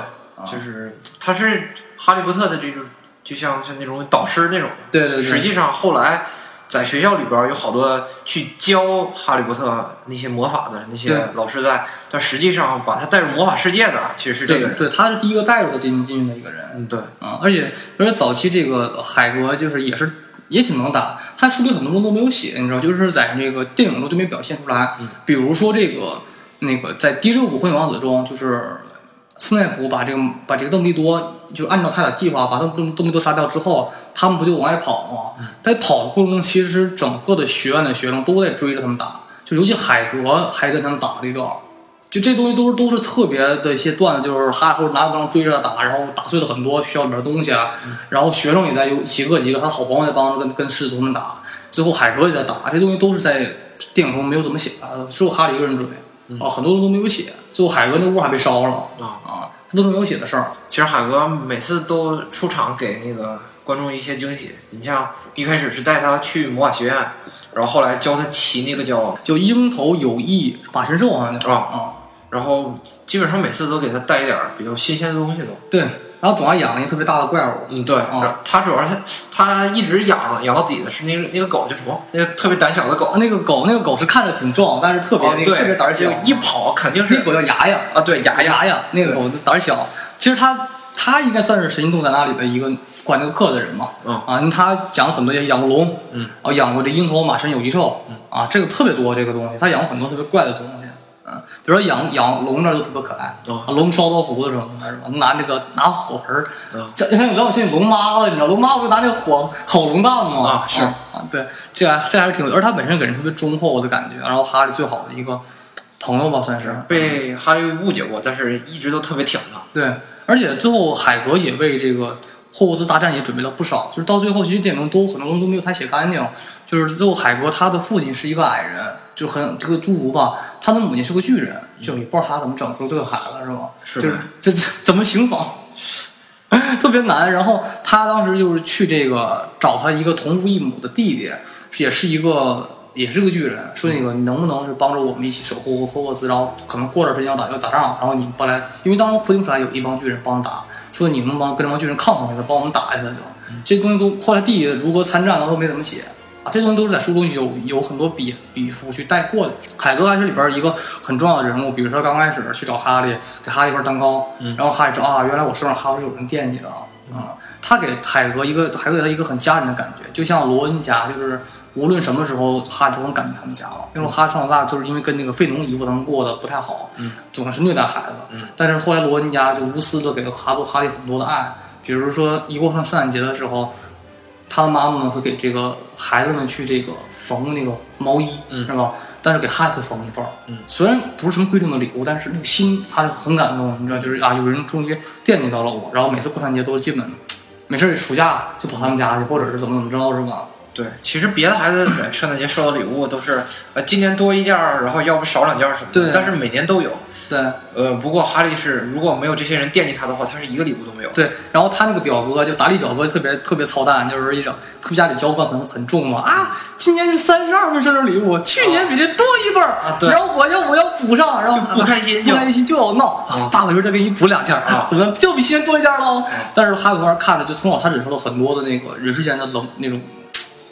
就是他是哈利波特的这种，就像像那种导师那种。对对对实际上后来在学校里边有好多去教哈利波特那些魔法的那些老师在，但实际上把他带入魔法世界的其实是这个人。对对，他是第一个带入的进进去的一个人。嗯，对，啊，而且而且早期这个海格就是也是也挺能打，他书里很多东西都没有写，你知道，就是在这个电影中就没表现出来。比如说这个那个在第六部《火影王子》中，就是斯内普把这个把这个邓布利多就按照他的计划把邓邓邓布利多杀掉之后，他们不就往外跑吗？在跑的过程中，其实整个的学院的学生都在追着他们打，就尤其海格还跟他们打了一段。就这东西都是都是特别的一些段子，就是哈利波特拿枪追着他打，然后打碎了很多学校里边的东西啊，然后学生也在有几个几个，他好朋友在帮着跟跟狮子他们打，最后海格也在打，这些东西都是在电影中没有怎么写的，只有哈利一个人追，啊，很多都没有写，最后海格那屋还被烧了啊啊，这都是没有写的事儿。其实海格每次都出场给那个观众一些惊喜。你像一开始是带他去魔法学院，然后后来教他骑那个叫，叫鹰头有翼法神兽好像叫啊啊，然后基本上每次都给他带一点儿比较新鲜的东西都。对，然后总还养了一个特别大的怪物，嗯，对，啊他主要是他他一直养养到底的是那个那个狗叫什么？那个特别胆小的狗。啊那个狗那个狗是看着挺壮，但是特别、哦，那个特别胆小，一跑肯定是那狗叫牙牙。啊，对，牙牙那个狗胆儿小，其实他他应该算是神行动在那里的一个管那个课的人嘛。嗯啊，因为他讲了很多，也养过龙，嗯，啊，养过这鹰头马身有翼兽，嗯，啊，这个特别多这个东西，他养过很多特别怪的东西，嗯，比如说养养龙那就特别可爱，哦啊，龙烧刀胡子什么的，是吧？拿那个拿火盆儿，嗯这像你让我想起龙妈了，你知道龙妈不就拿那个火烤龙蛋吗？啊是啊，对，这还这还是挺有，而他本身给人特别忠厚的感觉，然后哈利最好的一个朋友吧，算是被哈利误解过，但是一直都特别挺他。对，而且最后海格也为这个霍沃兹大战也准备了不少，就是到最后其实电影中都很多东西都没有太写干净。就是最后海格他的父亲是一个矮人，就很这个侏儒吧，他的母亲是个巨人，就也不知道他怎么整出这个孩子是吧？就是这这怎么形仿？特别难。然后他当时就是去这个找他一个同父异母的弟弟，也是一个也是个巨人，说那个你能不能是帮着我们一起守护霍霍沃兹，然后可能过段时间要打要打仗，然后你帮来，因为当时伏听出来有一帮巨人帮打，说你们帮跟这帮巨人抗衡一下，帮我们打一下就。这东西都后来地如何参战他都没怎么写啊，这东西都是在书中有有很多笔笔触去带过的。海格还是里边一个很重要的人物，比如说刚开始去找哈利，给哈利一块蛋糕，然后哈利知道啊，原来我身上还是有人惦记的啊。他给海格一个海格给他一个很家人的感觉，就像罗恩家，就是无论什么时候哈利都能感觉他们家了。因为哈利上大就是因为跟那个费农姨夫他们过得不太好，总是虐待孩子。但是后来罗恩家就无私的给了哈布哈利很多的爱，比如说一过上圣诞节的时候。他的妈妈们会给这个孩子们去这个缝那个毛衣，是吧？但是给哈利会缝一份儿。嗯，虽然不是什么贵重的礼物，但是那个心他就很感动，你知道，就是啊，有人终于惦记到了我。然后每次过圣诞节都是基本没事儿暑假就跑他们家去，或者是怎么怎么着，是吧？对，其实别的孩子在圣诞节收到礼物都是呃今年多一件儿，然后要不少两件儿什么的。对但是每年都有。对呃，不过哈利是如果没有这些人惦记他的话，他是一个礼物都没有。对，然后他那个表哥就达利表哥特别特别操蛋，就是一整他们家里交换很很重嘛啊，今年是三十二份生日礼物，去年比这多一份儿啊对然后我要我要补上，然后不开心就不开心就要闹，啊爸爸一会儿再给你补两件儿啊怎么就比去年多一件儿喽？但是哈利波特看着就从小他忍受了很多的那个人世间的冷那种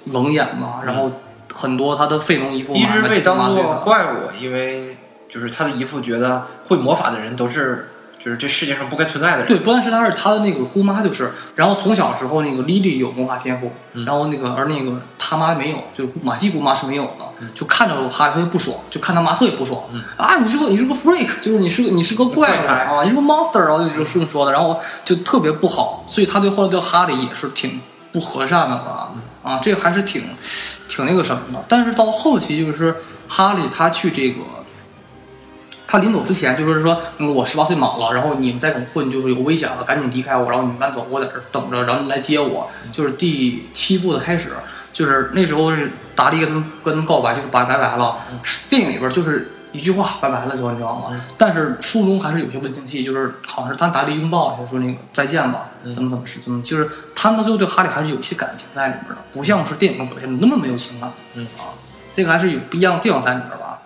冷眼嘛，然后很多他的费农姨父嘛一直被当做怪物，因为就是他的姨父觉得会魔法的人都是就是这世界上不该存在的人。对，不但是他是他的那个姑妈，就是，然后从小时候那个莉莉有魔法天赋，嗯。然后那个而那个他妈没有，就是马季姑妈是没有的，就看着哈利特别不爽，就看他妈特别不爽，啊，你是个你是个 freak，就是你是个你是个怪啊，你是个 monster，然后就是这么说的，然后就特别不好，所以他对后来对哈利也是挺不和善的吧，啊，这个还是挺挺那个什么的，但是到后期就是哈利他去这个。他临走之前就说是说，嗯我十八岁满了，然后你们再这么混就是有危险了，赶紧离开我，然后你们慢走，我在这等着，然后你来接我。就是第七部的开始，就是那时候是达利跟跟告白，就是拜拜拜了。电影里边就是一句话拜拜了，就你知道吗？但是书中还是有些温情戏，就是好像是他达利拥抱一下，说那个再见吧，怎么怎么是怎么，就是他们到最后对哈利还是有一些感情在里面的，不像是电影中表现的那么没有情感。嗯啊，这个还是有不一样的地方在里面吧。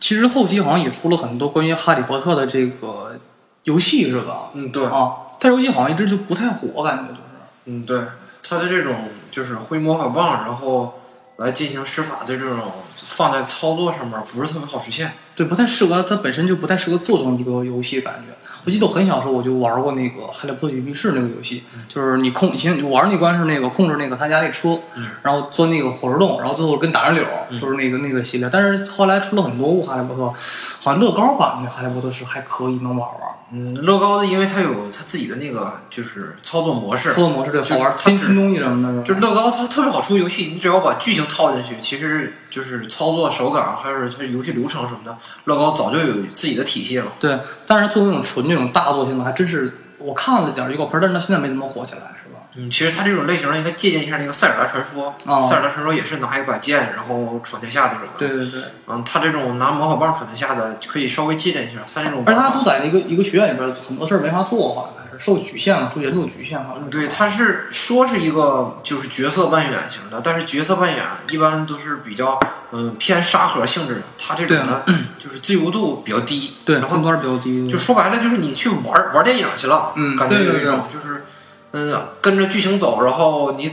其实后期好像也出了很多关于哈利波特的这个游戏，是吧？嗯，对，啊，但是游戏好像一直就不太火，感觉就是。嗯，对，他的这种就是挥魔法棒，然后来进行施法的这种放在操作上面不是特别好实现。对，不太适合，它本身就不太适合做成一个游戏感觉。我记得我很小的时候我就玩过那个《哈利波特与密室》那个游戏，就是你控，先你玩那关是那个控制那个他家那车，嗯然后钻那个火车洞，然后最后跟打人柳，就是那个那个系列。但是后来出了很多部哈利波特，好像乐高版的哈利波特是还可以能玩玩。嗯，乐高的因为它有它自己的那个就是操作模式操，作模式这个好玩，就拼拼东西什么的，就是乐高它特别好出游戏，你只要把剧情套进去，其实就是操作手感还是它游戏流程什么的，乐高早就有自己的体系了。对，但是作为那种纯那种大作性的，还真是我看了点儿预告片，但是到现在没怎么火起来，嗯，其实他这种类型应该借鉴一下那个塞尔达传说。哦塞尔达传说也是拿一把剑，然后闯天下的。对对对，嗯，他这种拿魔法棒闯天下的，可以稍微借鉴一下。他这种而且他都在一个一个学院里边，很多事儿没法做，好像还是受局限了，受严重局限好像。对，他是说是一个就是角色扮演型的，但是角色扮演一般都是比较嗯、偏沙盒性质的。他这种呢，就是自由度比较低。对，然后比较低，就说白了，就是你去玩玩电影去了，嗯感觉有一种就是嗯跟着剧情走，然后你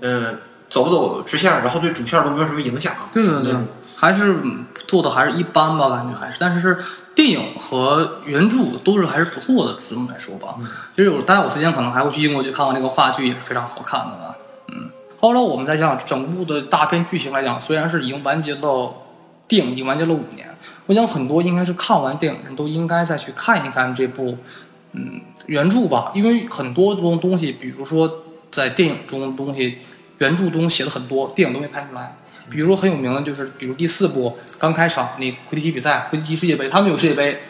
嗯走不走支线，然后对主线都没有什么影响。对对对，还是嗯做的还是一般吧，感觉还是，但是电影和原著都是还是不错的，这么来说吧。其实有大家有时间可能还会去英国去看看那个话剧，也是非常好看的吧。嗯，后来我们再讲整部的大片剧情来讲，虽然是已经完结了，电影已经完结了五年，我想很多应该是看完电影人都应该再去看一看这部嗯原著吧，因为很多东东西，比如说在电影中东西，原著中写的很多，电影都没拍出来。比如说很有名的就是，比如第四部刚开场那魁地奇比赛，魁地奇世界杯，他们有世界杯，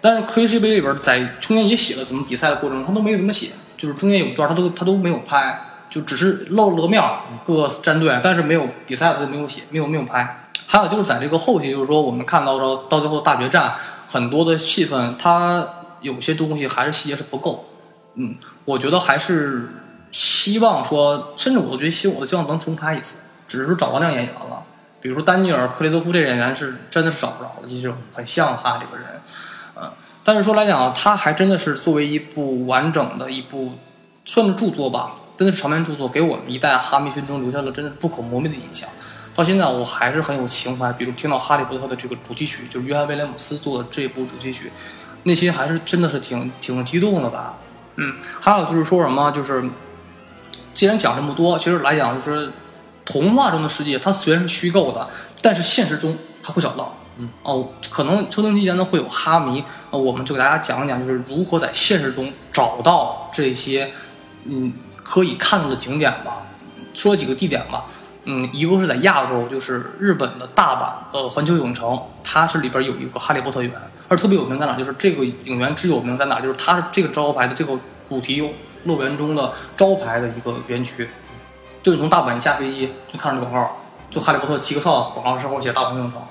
但是魁地奇世界杯里边在中间也写了怎么比赛的过程，他都没怎么写，就是中间有一段他都他都没有拍，就只是露了个面，各个战队，但是没有比赛的都没有写，没有没有拍。还有就是在这个后期，就是说我们看到说到最后大决战，很多的戏份，它有些东西还是细节是不够。嗯，我觉得还是希望说，甚至我都觉得希我都希望能重拍一次，只是说找到这样演员了。比如说丹尼尔·克雷泽夫这演员是真的是找不着了，就是很像他这个人，嗯，但是说来讲，他还真的是作为一部完整的一部算是著作吧，真的是长篇著作，给我们一代哈迷群众留下了真的不可磨灭的印象。到现在我还是很有情怀，比如听到《哈利波特》的这个主题曲，就是约翰·威廉姆斯做的这部主题曲，内心还是真的是挺挺激动的吧。嗯，还有就是说什么，就是既然讲这么多，其实来讲就是童话中的世界，它虽然是虚构的，但是现实中它会找到。嗯哦，可能秋冬期间呢会有哈迷，呃，我们就给大家讲一讲，就是如何在现实中找到这些嗯可以看到的景点吧。说几个地点吧，嗯，一个是在亚洲，就是日本的大阪呃环球影城，它是里边有一个哈利波特园，而特别有名在哪？就是这个影园之有名在哪？就是它是这个招牌的这个主题乐园中的招牌的一个园区，就你从大阪一下飞机就看着这广告，就哈利波特七个少广告之后写大阪影城，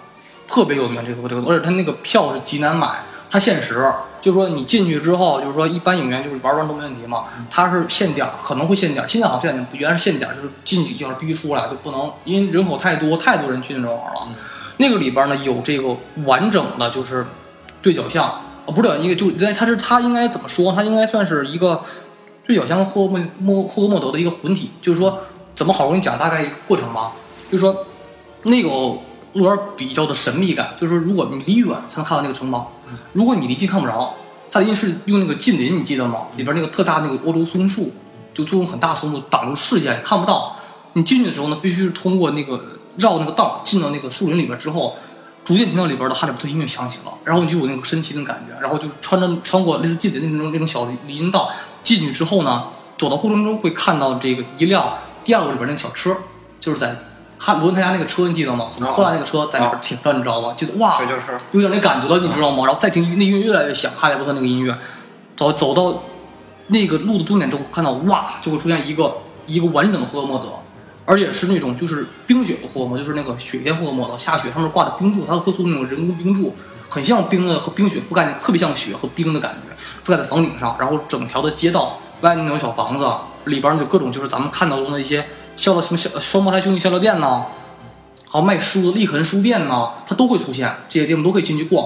特别有名这个这个，而且它那个票是极难买，它限时。就是说你进去之后，就是说一般影院就是玩完都没问题嘛，它是限点儿，可能会限点儿。现在好像这两年不，原来是限点儿，就是进去就是必须出来，就不能因为人口太多，太多人去那种玩了。那个里边呢有这个完整的就是对角巷，啊不是一个就在它是它应该怎么说？它应该算是一个对角巷和霍格莫莫霍格莫德的一个魂体。就是说怎么好，我给你讲大概一个过程吧。就是说那个路园比较的神秘感，就是说如果你离远才能看到那个城堡，如果你离近看不着。它的因是用那个近邻，你记得吗？里边那个特大那个欧洲松树，就作用很大松树挡住视线，看不到。你进去的时候呢，必须是通过那个绕那个道进到那个树林里边之后，逐渐听到里边的哈利波特音乐响起了，然后你就有那个神奇的感觉，然后就穿着穿过类似近邻的那种那种小林道进去之后呢，走到过程中会看到这个一辆第二个里边那个小车，就是在哈罗恩他家那个车，你记得吗？很破烂那个车在那边停着，你知道吗？觉得哇，这就是有点那感觉了，你知道吗？然后再听那音乐越来越响，哈利波特那个音乐，走走到那个路的终点之后，看到哇，就会出现一个一个完整的霍格莫德，而且是那种就是冰雪的霍格莫德，就是那个雪天霍格莫德，下雪上面挂着冰柱，它会做那种人工冰柱，很像冰的和冰雪覆盖的，特别像雪和冰的感觉，覆盖在房顶上，然后整条的街道外面那种小房子里边就各种就是咱们看到中的一些笑到什么小双胞胎兄弟笑料店呐。还有卖书的立恒书店呐，它都会出现，这些地方都可以进去逛。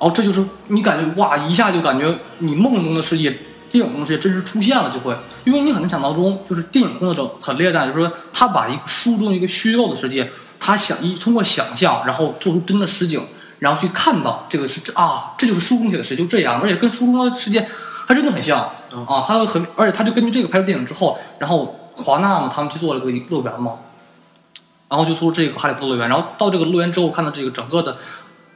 然后这就是你感觉哇，一下就感觉你梦中的世界、电影中的世界真实出现了，就会，因为你很难想到中，就是电影中的很厉害，就是说他把一个书中一个虚构的世界，他想一通过想象，然后做出真的实景，然后去看到这个是这啊，这就是书中写的世界，就这样，而且跟书中的世界还真的很像啊，他会很，而且他就根据这个拍出电影之后，然后华纳嘛，他们去做了个乐园嘛。然后就出这个哈利波特乐园，然后到这个乐园之后，看到这个整个的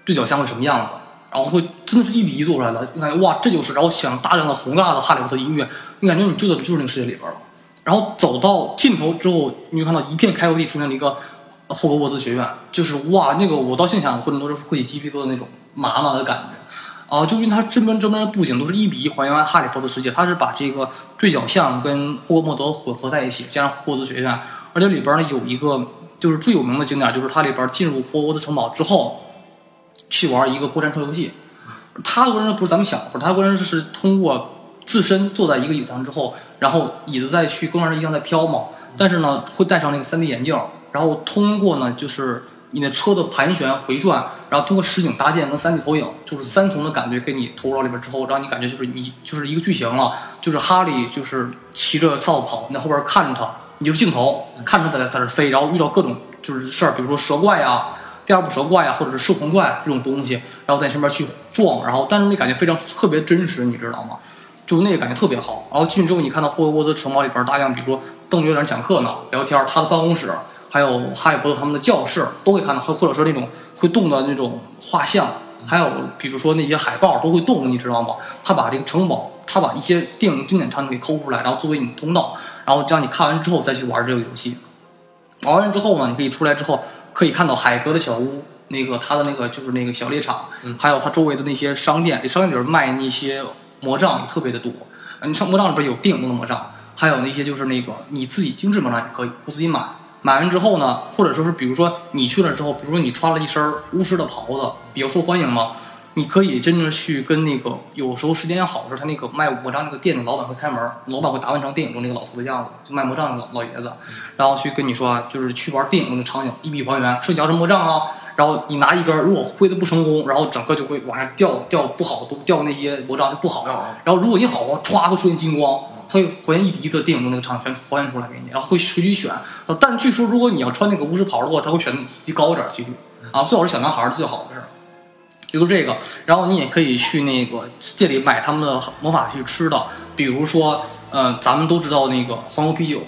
对角巷会什么样子，然后会真的是一比一做出来的，你感觉哇，这就是，然后响大量的宏大的哈利波特音乐，你感觉你就在就是那个世界里边了。然后走到尽头之后，你就看到一片开阔地，出现了一个霍格沃兹学院，就是哇，那个我到现场或者都是会起鸡皮疙瘩那种麻麻的感觉，啊，就因为它这边这边的布景都是一比一还原哈利波特世界，它是把这个对角巷跟霍格莫德混合在一起，加上霍格兹学院，而且里边呢有一个。就是最有名的景点，就是它里边进入霍格沃兹城堡之后，去玩一个过山车游戏。它的过山车不是咱们想的，它的过山车是通过自身坐在一个椅子上之后，然后椅子再去过山车一样在飘嘛。但是呢，会戴上那个 3D 眼镜，然后通过呢，就是你的车的盘旋回转，然后通过实景搭建跟 3D 投影，就是三重的感觉给你投入到里边之后，让你感觉就是你就是一个剧情了，就是哈利就是骑着扫把跑，你在后边看着他。你就是镜头看着他在在这飞，然后遇到各种就是事儿，比如说蛇怪啊、第二部蛇怪啊，或者是摄魂怪这种东西，然后在你身边去撞，然后但是那感觉非常特别真实，你知道吗？就那个感觉特别好。然后进去之后，你看到霍格沃兹城堡里边大量，比如说邓约在那讲课呢，聊天，他的办公室，还有哈利波特他们的教室，都会看到，或或者说那种会动的那种画像，还有比如说那些海报都会动，你知道吗？他把这个城堡。他把一些电影经典场景给抠出来，然后作为你的通道，然后让你看完之后再去玩这个游戏。玩完之后呢，你可以出来之后可以看到海格的小屋，那个他的那个就是那个小猎场，还有他周围的那些商店。这商店里边卖那些魔杖也特别的多。你上魔杖里边有电影中的魔杖，还有那些就是那个你自己精致魔杖也可以，我自己买。买完之后呢，或者说是比如说你去了之后，比如说你穿了一身巫师的袍子，比较受欢迎嘛。你可以真正去跟那个有时候时间要好的时候，他那个卖魔杖那个店的老板会开门，老板会打扮成电影中那个老头的样子，就卖魔杖的老老爷子，然后去跟你说啊，就是去玩电影中的场景，一比还原，说你要是魔杖啊，然后你拿一根，如果挥的不成功，然后整个就会往下掉，掉不好都掉那些魔杖就不好，哦然后如果你好，歘会出现金光，它会还原一比一的电影中那个场景全还原出来给你，然后会随机选。呃但据说如果你要穿那个巫师袍的话，他会选你高一点几率啊，最好是小男孩儿最好的是。就是这个，然后你也可以去那个店里买他们的魔法去吃的，比如说，呃，咱们都知道那个黄油啤酒，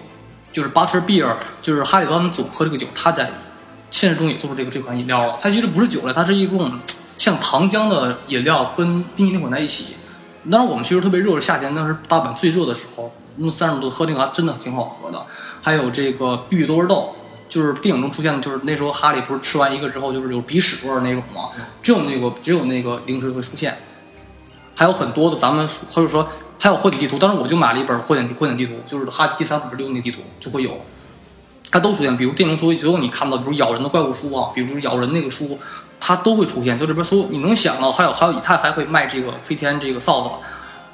就是 butter beer，就是哈利他们总喝这个酒，他在现实中也做出这个这款饮料了。它其实不是酒了，它是一种像糖浆的饮料，跟冰淇淋混在一起。当然，我们其实特别热的夏天，那是大阪最热的时候，用三十度喝那个还真的挺好喝的。还有这个碧玉多味豆，就是电影中出现的，就是那时候哈利不是吃完一个之后就是有鼻屎味儿那种吗？只有那个只有那个零食会出现。还有很多的咱们或者说还有货体地图，当时我就买了一本货点货点地图，就是哈第三本六那地图就会有。它都出现，比如电影所有只有你看到，比如咬人的怪物书啊，比如咬人那个书，它都会出现。就这边所有你能想到，还有还有以太还会卖这个飞天这个扫帚。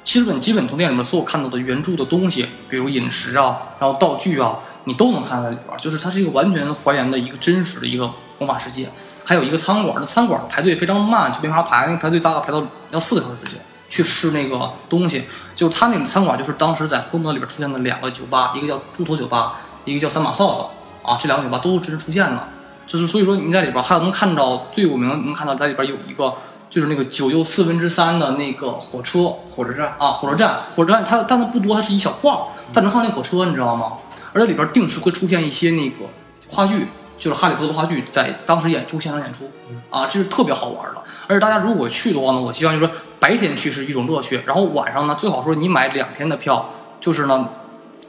基本基本从店里面所有看到的原著的东西，比如饮食啊，然后道具啊，你都能看在里边。就是它是一个完全还原的一个真实的一个魔法世界。还有一个餐馆，那餐馆排队非常慢，就没法排，那排队大概排到要四个小时之间去试那个东西。就他那种餐馆，就是当时在《灰魔》里边出现的两个酒吧，一个叫猪头酒吧，一个叫三马扫帚啊，这两个酒吧都真实出现的。就是所以说你在里边还有能看到最有名的，能看到在里边有一个就是那个九又四分之三的那个火车，火车站啊，火车站，火车站它但它不多，它是一小块儿，它能放那火车，你知道吗？而且里边定时会出现一些那个话剧，就是哈利波特的话剧，在当时演出现场演出，啊，这是特别好玩的。而且大家如果去的话呢，我希望就是说白天去是一种乐趣，然后晚上呢，最好说你买两天的票，就是呢，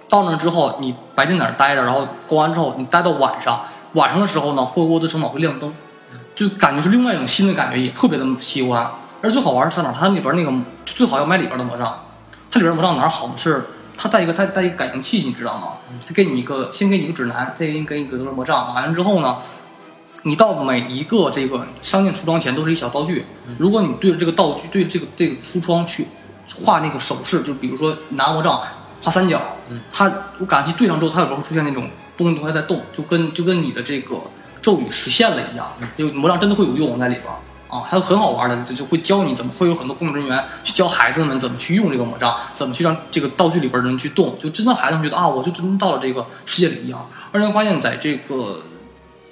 到那之后你白天在那儿待着，然后逛完之后你待到晚上，晚上的时候呢，霍格沃兹城堡会亮灯，就感觉是另外一种新的感觉，也特别的喜欢。而最好玩是在哪儿？它里边那个最好要买里边的魔杖，它里边魔杖哪儿好呢？是它带一个它带一个感应器，你知道吗？它给你一个先给你一个指南，再给你给你一个魔杖，完了之后呢，你到每一个这个商店橱窗前都是一小道具，如果你对着这个道具对这个这个橱窗去画那个手势，就比如说拿魔杖画三角，它我感觉对上之后，它有时候会出现那种东西在动，就跟就跟你的这个咒语实现了一样，有魔杖真的会有用在里边儿。啊，还有很好玩的，就就会教你怎么会有很多工作人员去教孩子们怎么去用这个魔杖，怎么去让这个道具里边的人去动，就真的孩子们觉得啊，我就真到了这个世界里一样。而且发现在这个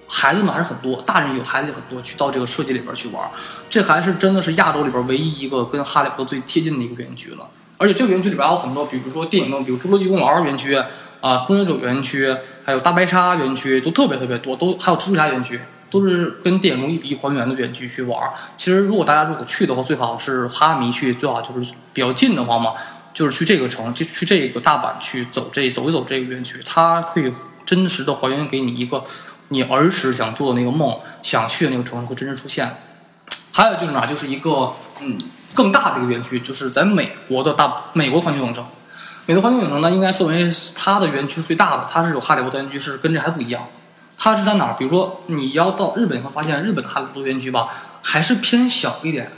孩子们还是很多，大人有孩子也很多，去到这个设计里边去玩，这还是真的是亚洲里边唯一一个跟哈利波特最贴近的一个园区了。而且这个园区里边还有很多，比如说电影中，比如侏罗纪公园园区啊，终结者园区，还有大白鲨园区，都特别特别多，都还有蜘蛛侠园区。都是跟电影中一比一还原的园区去玩。其实，如果大家如果去的话，最好是哈迷去，最好就是比较近的话嘛，就是去这个城，就去这个大阪去走这走一走这个园区，它可以真实的还原给你一个你儿时想做的那个梦，想去的那个城市会真实出现。还有就是哪，就是一个嗯更大的一个园区，就是在美国的大美国环球影城。美国环球影城呢，应该作为它的园区是最大的，它是有哈利波特园区，是跟这还不一样。它是在哪儿？比如说你要到日本，你会发现日本的哈利波特园区吧，还是偏小一点，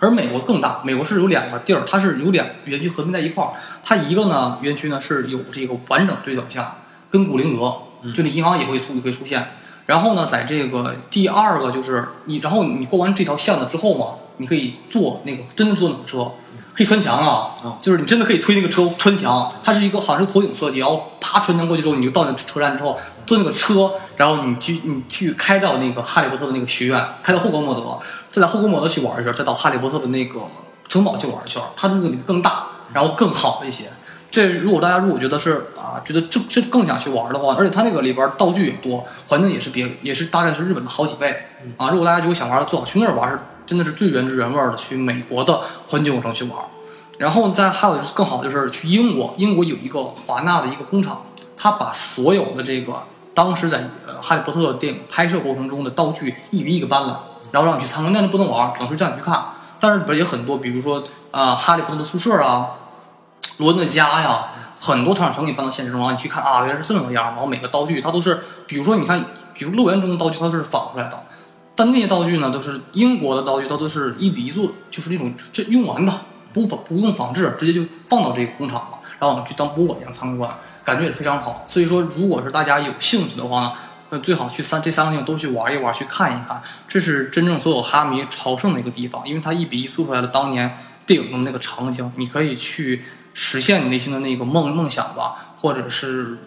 而美国更大。美国是有两个地儿，它是有两个园区合并在一块儿。它一个呢园区呢是有这个完整对角巷，跟古灵阁，就那银行也会出也会出现。然后呢，在这个第二个就是你，然后你过完这条巷子之后嘛，你可以坐那个真正坐那火车，可以穿墙啊，啊就是你真的可以推那个车穿墙，它是一个好像是投影设计，然后啪穿墙过去之后，你就到那车站之后坐那个车，然后你去你去开到那个哈利波特的那个学院，开到霍格莫德，再在霍格莫德去玩一圈，再到哈利波特的那个城堡去玩一圈，它那个更大，然后更好一些。这如果大家如果觉得是啊，觉得这这更想去玩的话，而且它那个里边道具也多，环境也是别也是大概是日本的好几倍啊。如果大家如果想玩，最好去那儿玩，是真的是最原汁原味的去美国的环球影城去玩。然后再还有就是更好就是去英国，英国有一个华纳的一个工厂，它把所有的这个当时在呃哈利波特电影拍摄过程中的道具一比一个搬了，然后让你去参观，那就不能玩，只能是叫你去看。但是里边也很多，比如说啊、哈利波特的宿舍啊，罗恩的家呀，很多场景全给搬到现实中，然后你去看啊，原来是这么个样。然后每个道具它都是，比如说你看，比如乐园中的道具它是仿出来的，但那些道具呢，都是英国的道具，它都是一比一做，就是那种这用完的，不仿不用仿制，直接就放到这个工厂了，然后我们去当博物馆一样参观，感觉也非常好。所以说，如果是大家有兴趣的话呢，那最好去三这三个地方都去玩一玩，去看一看，这是真正所有哈迷朝圣的一个地方，因为它一比一塑出来了当年电影中那个场景，你可以去实现你内心的那个梦梦想吧，或者是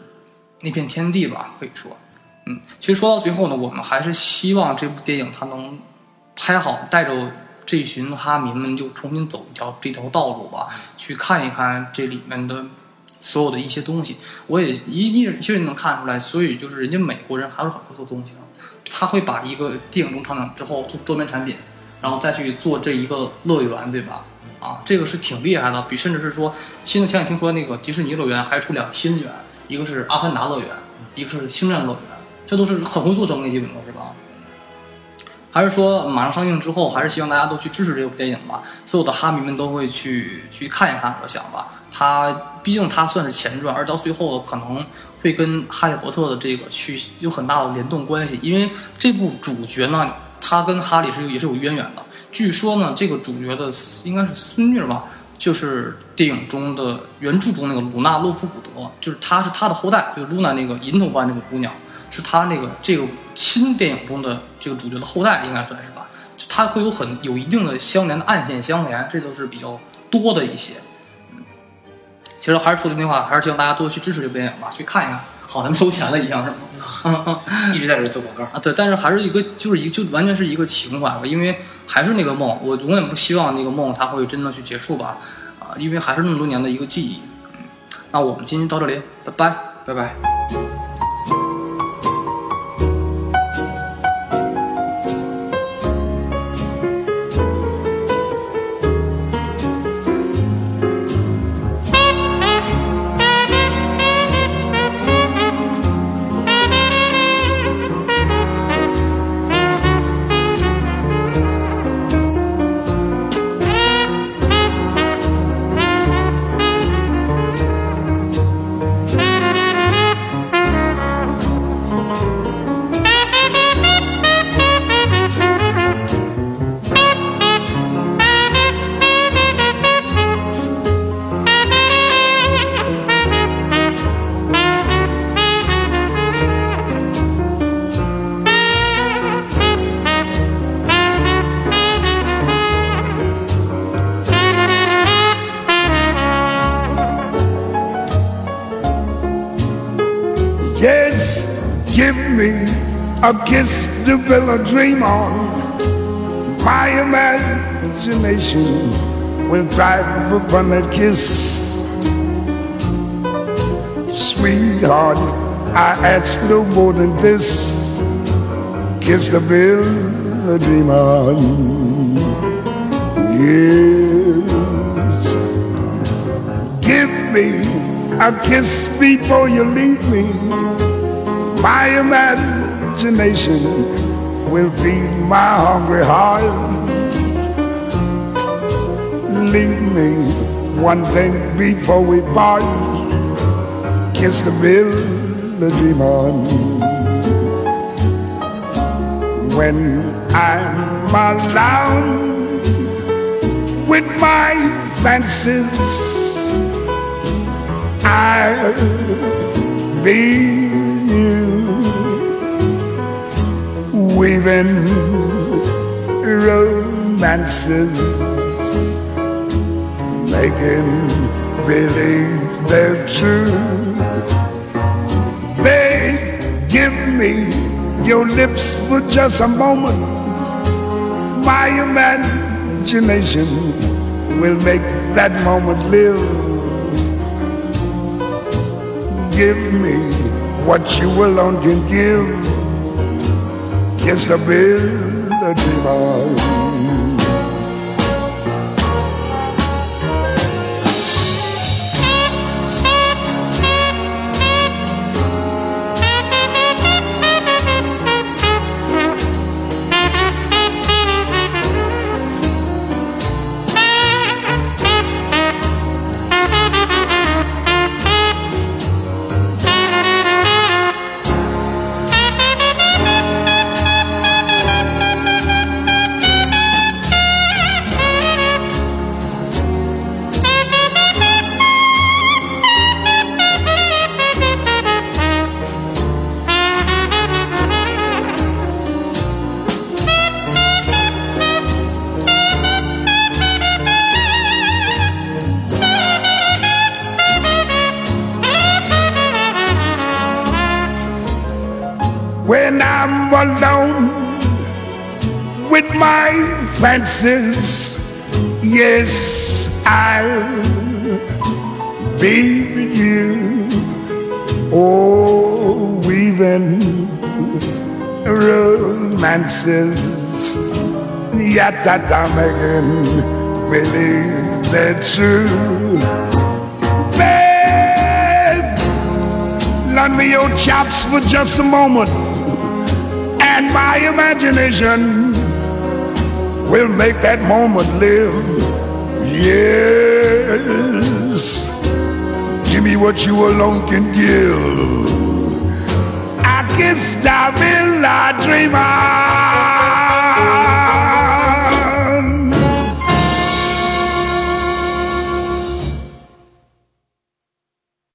那片天地吧，可以说。嗯，其实说到最后呢，我们还是希望这部电影它能拍好，带着这群哈迷们就重新走一条这条道路吧，去看一看这里面的所有的一些东西。我也一一其实能看出来，所以就是人家美国人还是很会做东西的，他会把一个电影中场景之后做周边产品，然后再去做这一个乐园，对吧？啊，这个是挺厉害的，比甚至是说，现在前两天听说那个迪士尼乐园还出两个新园，一个是阿凡达乐园，一个是星战乐园。这都是很会做生意，基本都是吧。还是说马上上映之后，还是希望大家都去支持这部电影吧。所有的哈迷们都会去去看一看，我想吧。它毕竟它算是前传，而到最后可能会跟哈利波特的这个去有很大的联动关系。因为这部主角呢，他跟哈利是有也是有渊源的。据说呢，这个主角的应该是孙女吧，就是电影中的原著中那个鲁娜·洛夫古德，就是她是她的后代，就是露娜那个银头发那个姑娘。是她那个这个新电影中的这个主角的后代，应该算是吧？他会有很有一定的相连的暗线相连，这都是比较多的一些。嗯，其实还是说这句话，还是希望大家多去支持这部电影吧，去看一看，好咱们收钱了一样，是吗？一直在这做广告啊，对，但是还是一个，就是一就完全是一个情怀吧，因为还是那个梦，我永远不希望那个梦它会真的去结束吧，啊，因为还是那么多年的一个记忆。那我们今天到这里，拜拜，拜拜。A kiss to build a dream on. My imagination will thrive upon that kiss. Sweetheart, I ask no more than this. Kiss to build a dream on. Yes. Give me a kiss before you leave me. My imagination imagination will feed my hungry heart. Leave me one thing before we part. Kiss the village on. When I'm alone with my fancies, I'll be you weaving romances, making believe they're true. They give me your lips for just a moment. My imagination will make that moment live. Give me what you alone can give. Yes, the melody Yes, I'll be with you. Oh, weaving romances. Yet that I'm making believe they're true. Babe, lend me your chops for just a moment, and my imagination will make that moment live. Yes, give me what you alone can give. I kissed a villa dreamer.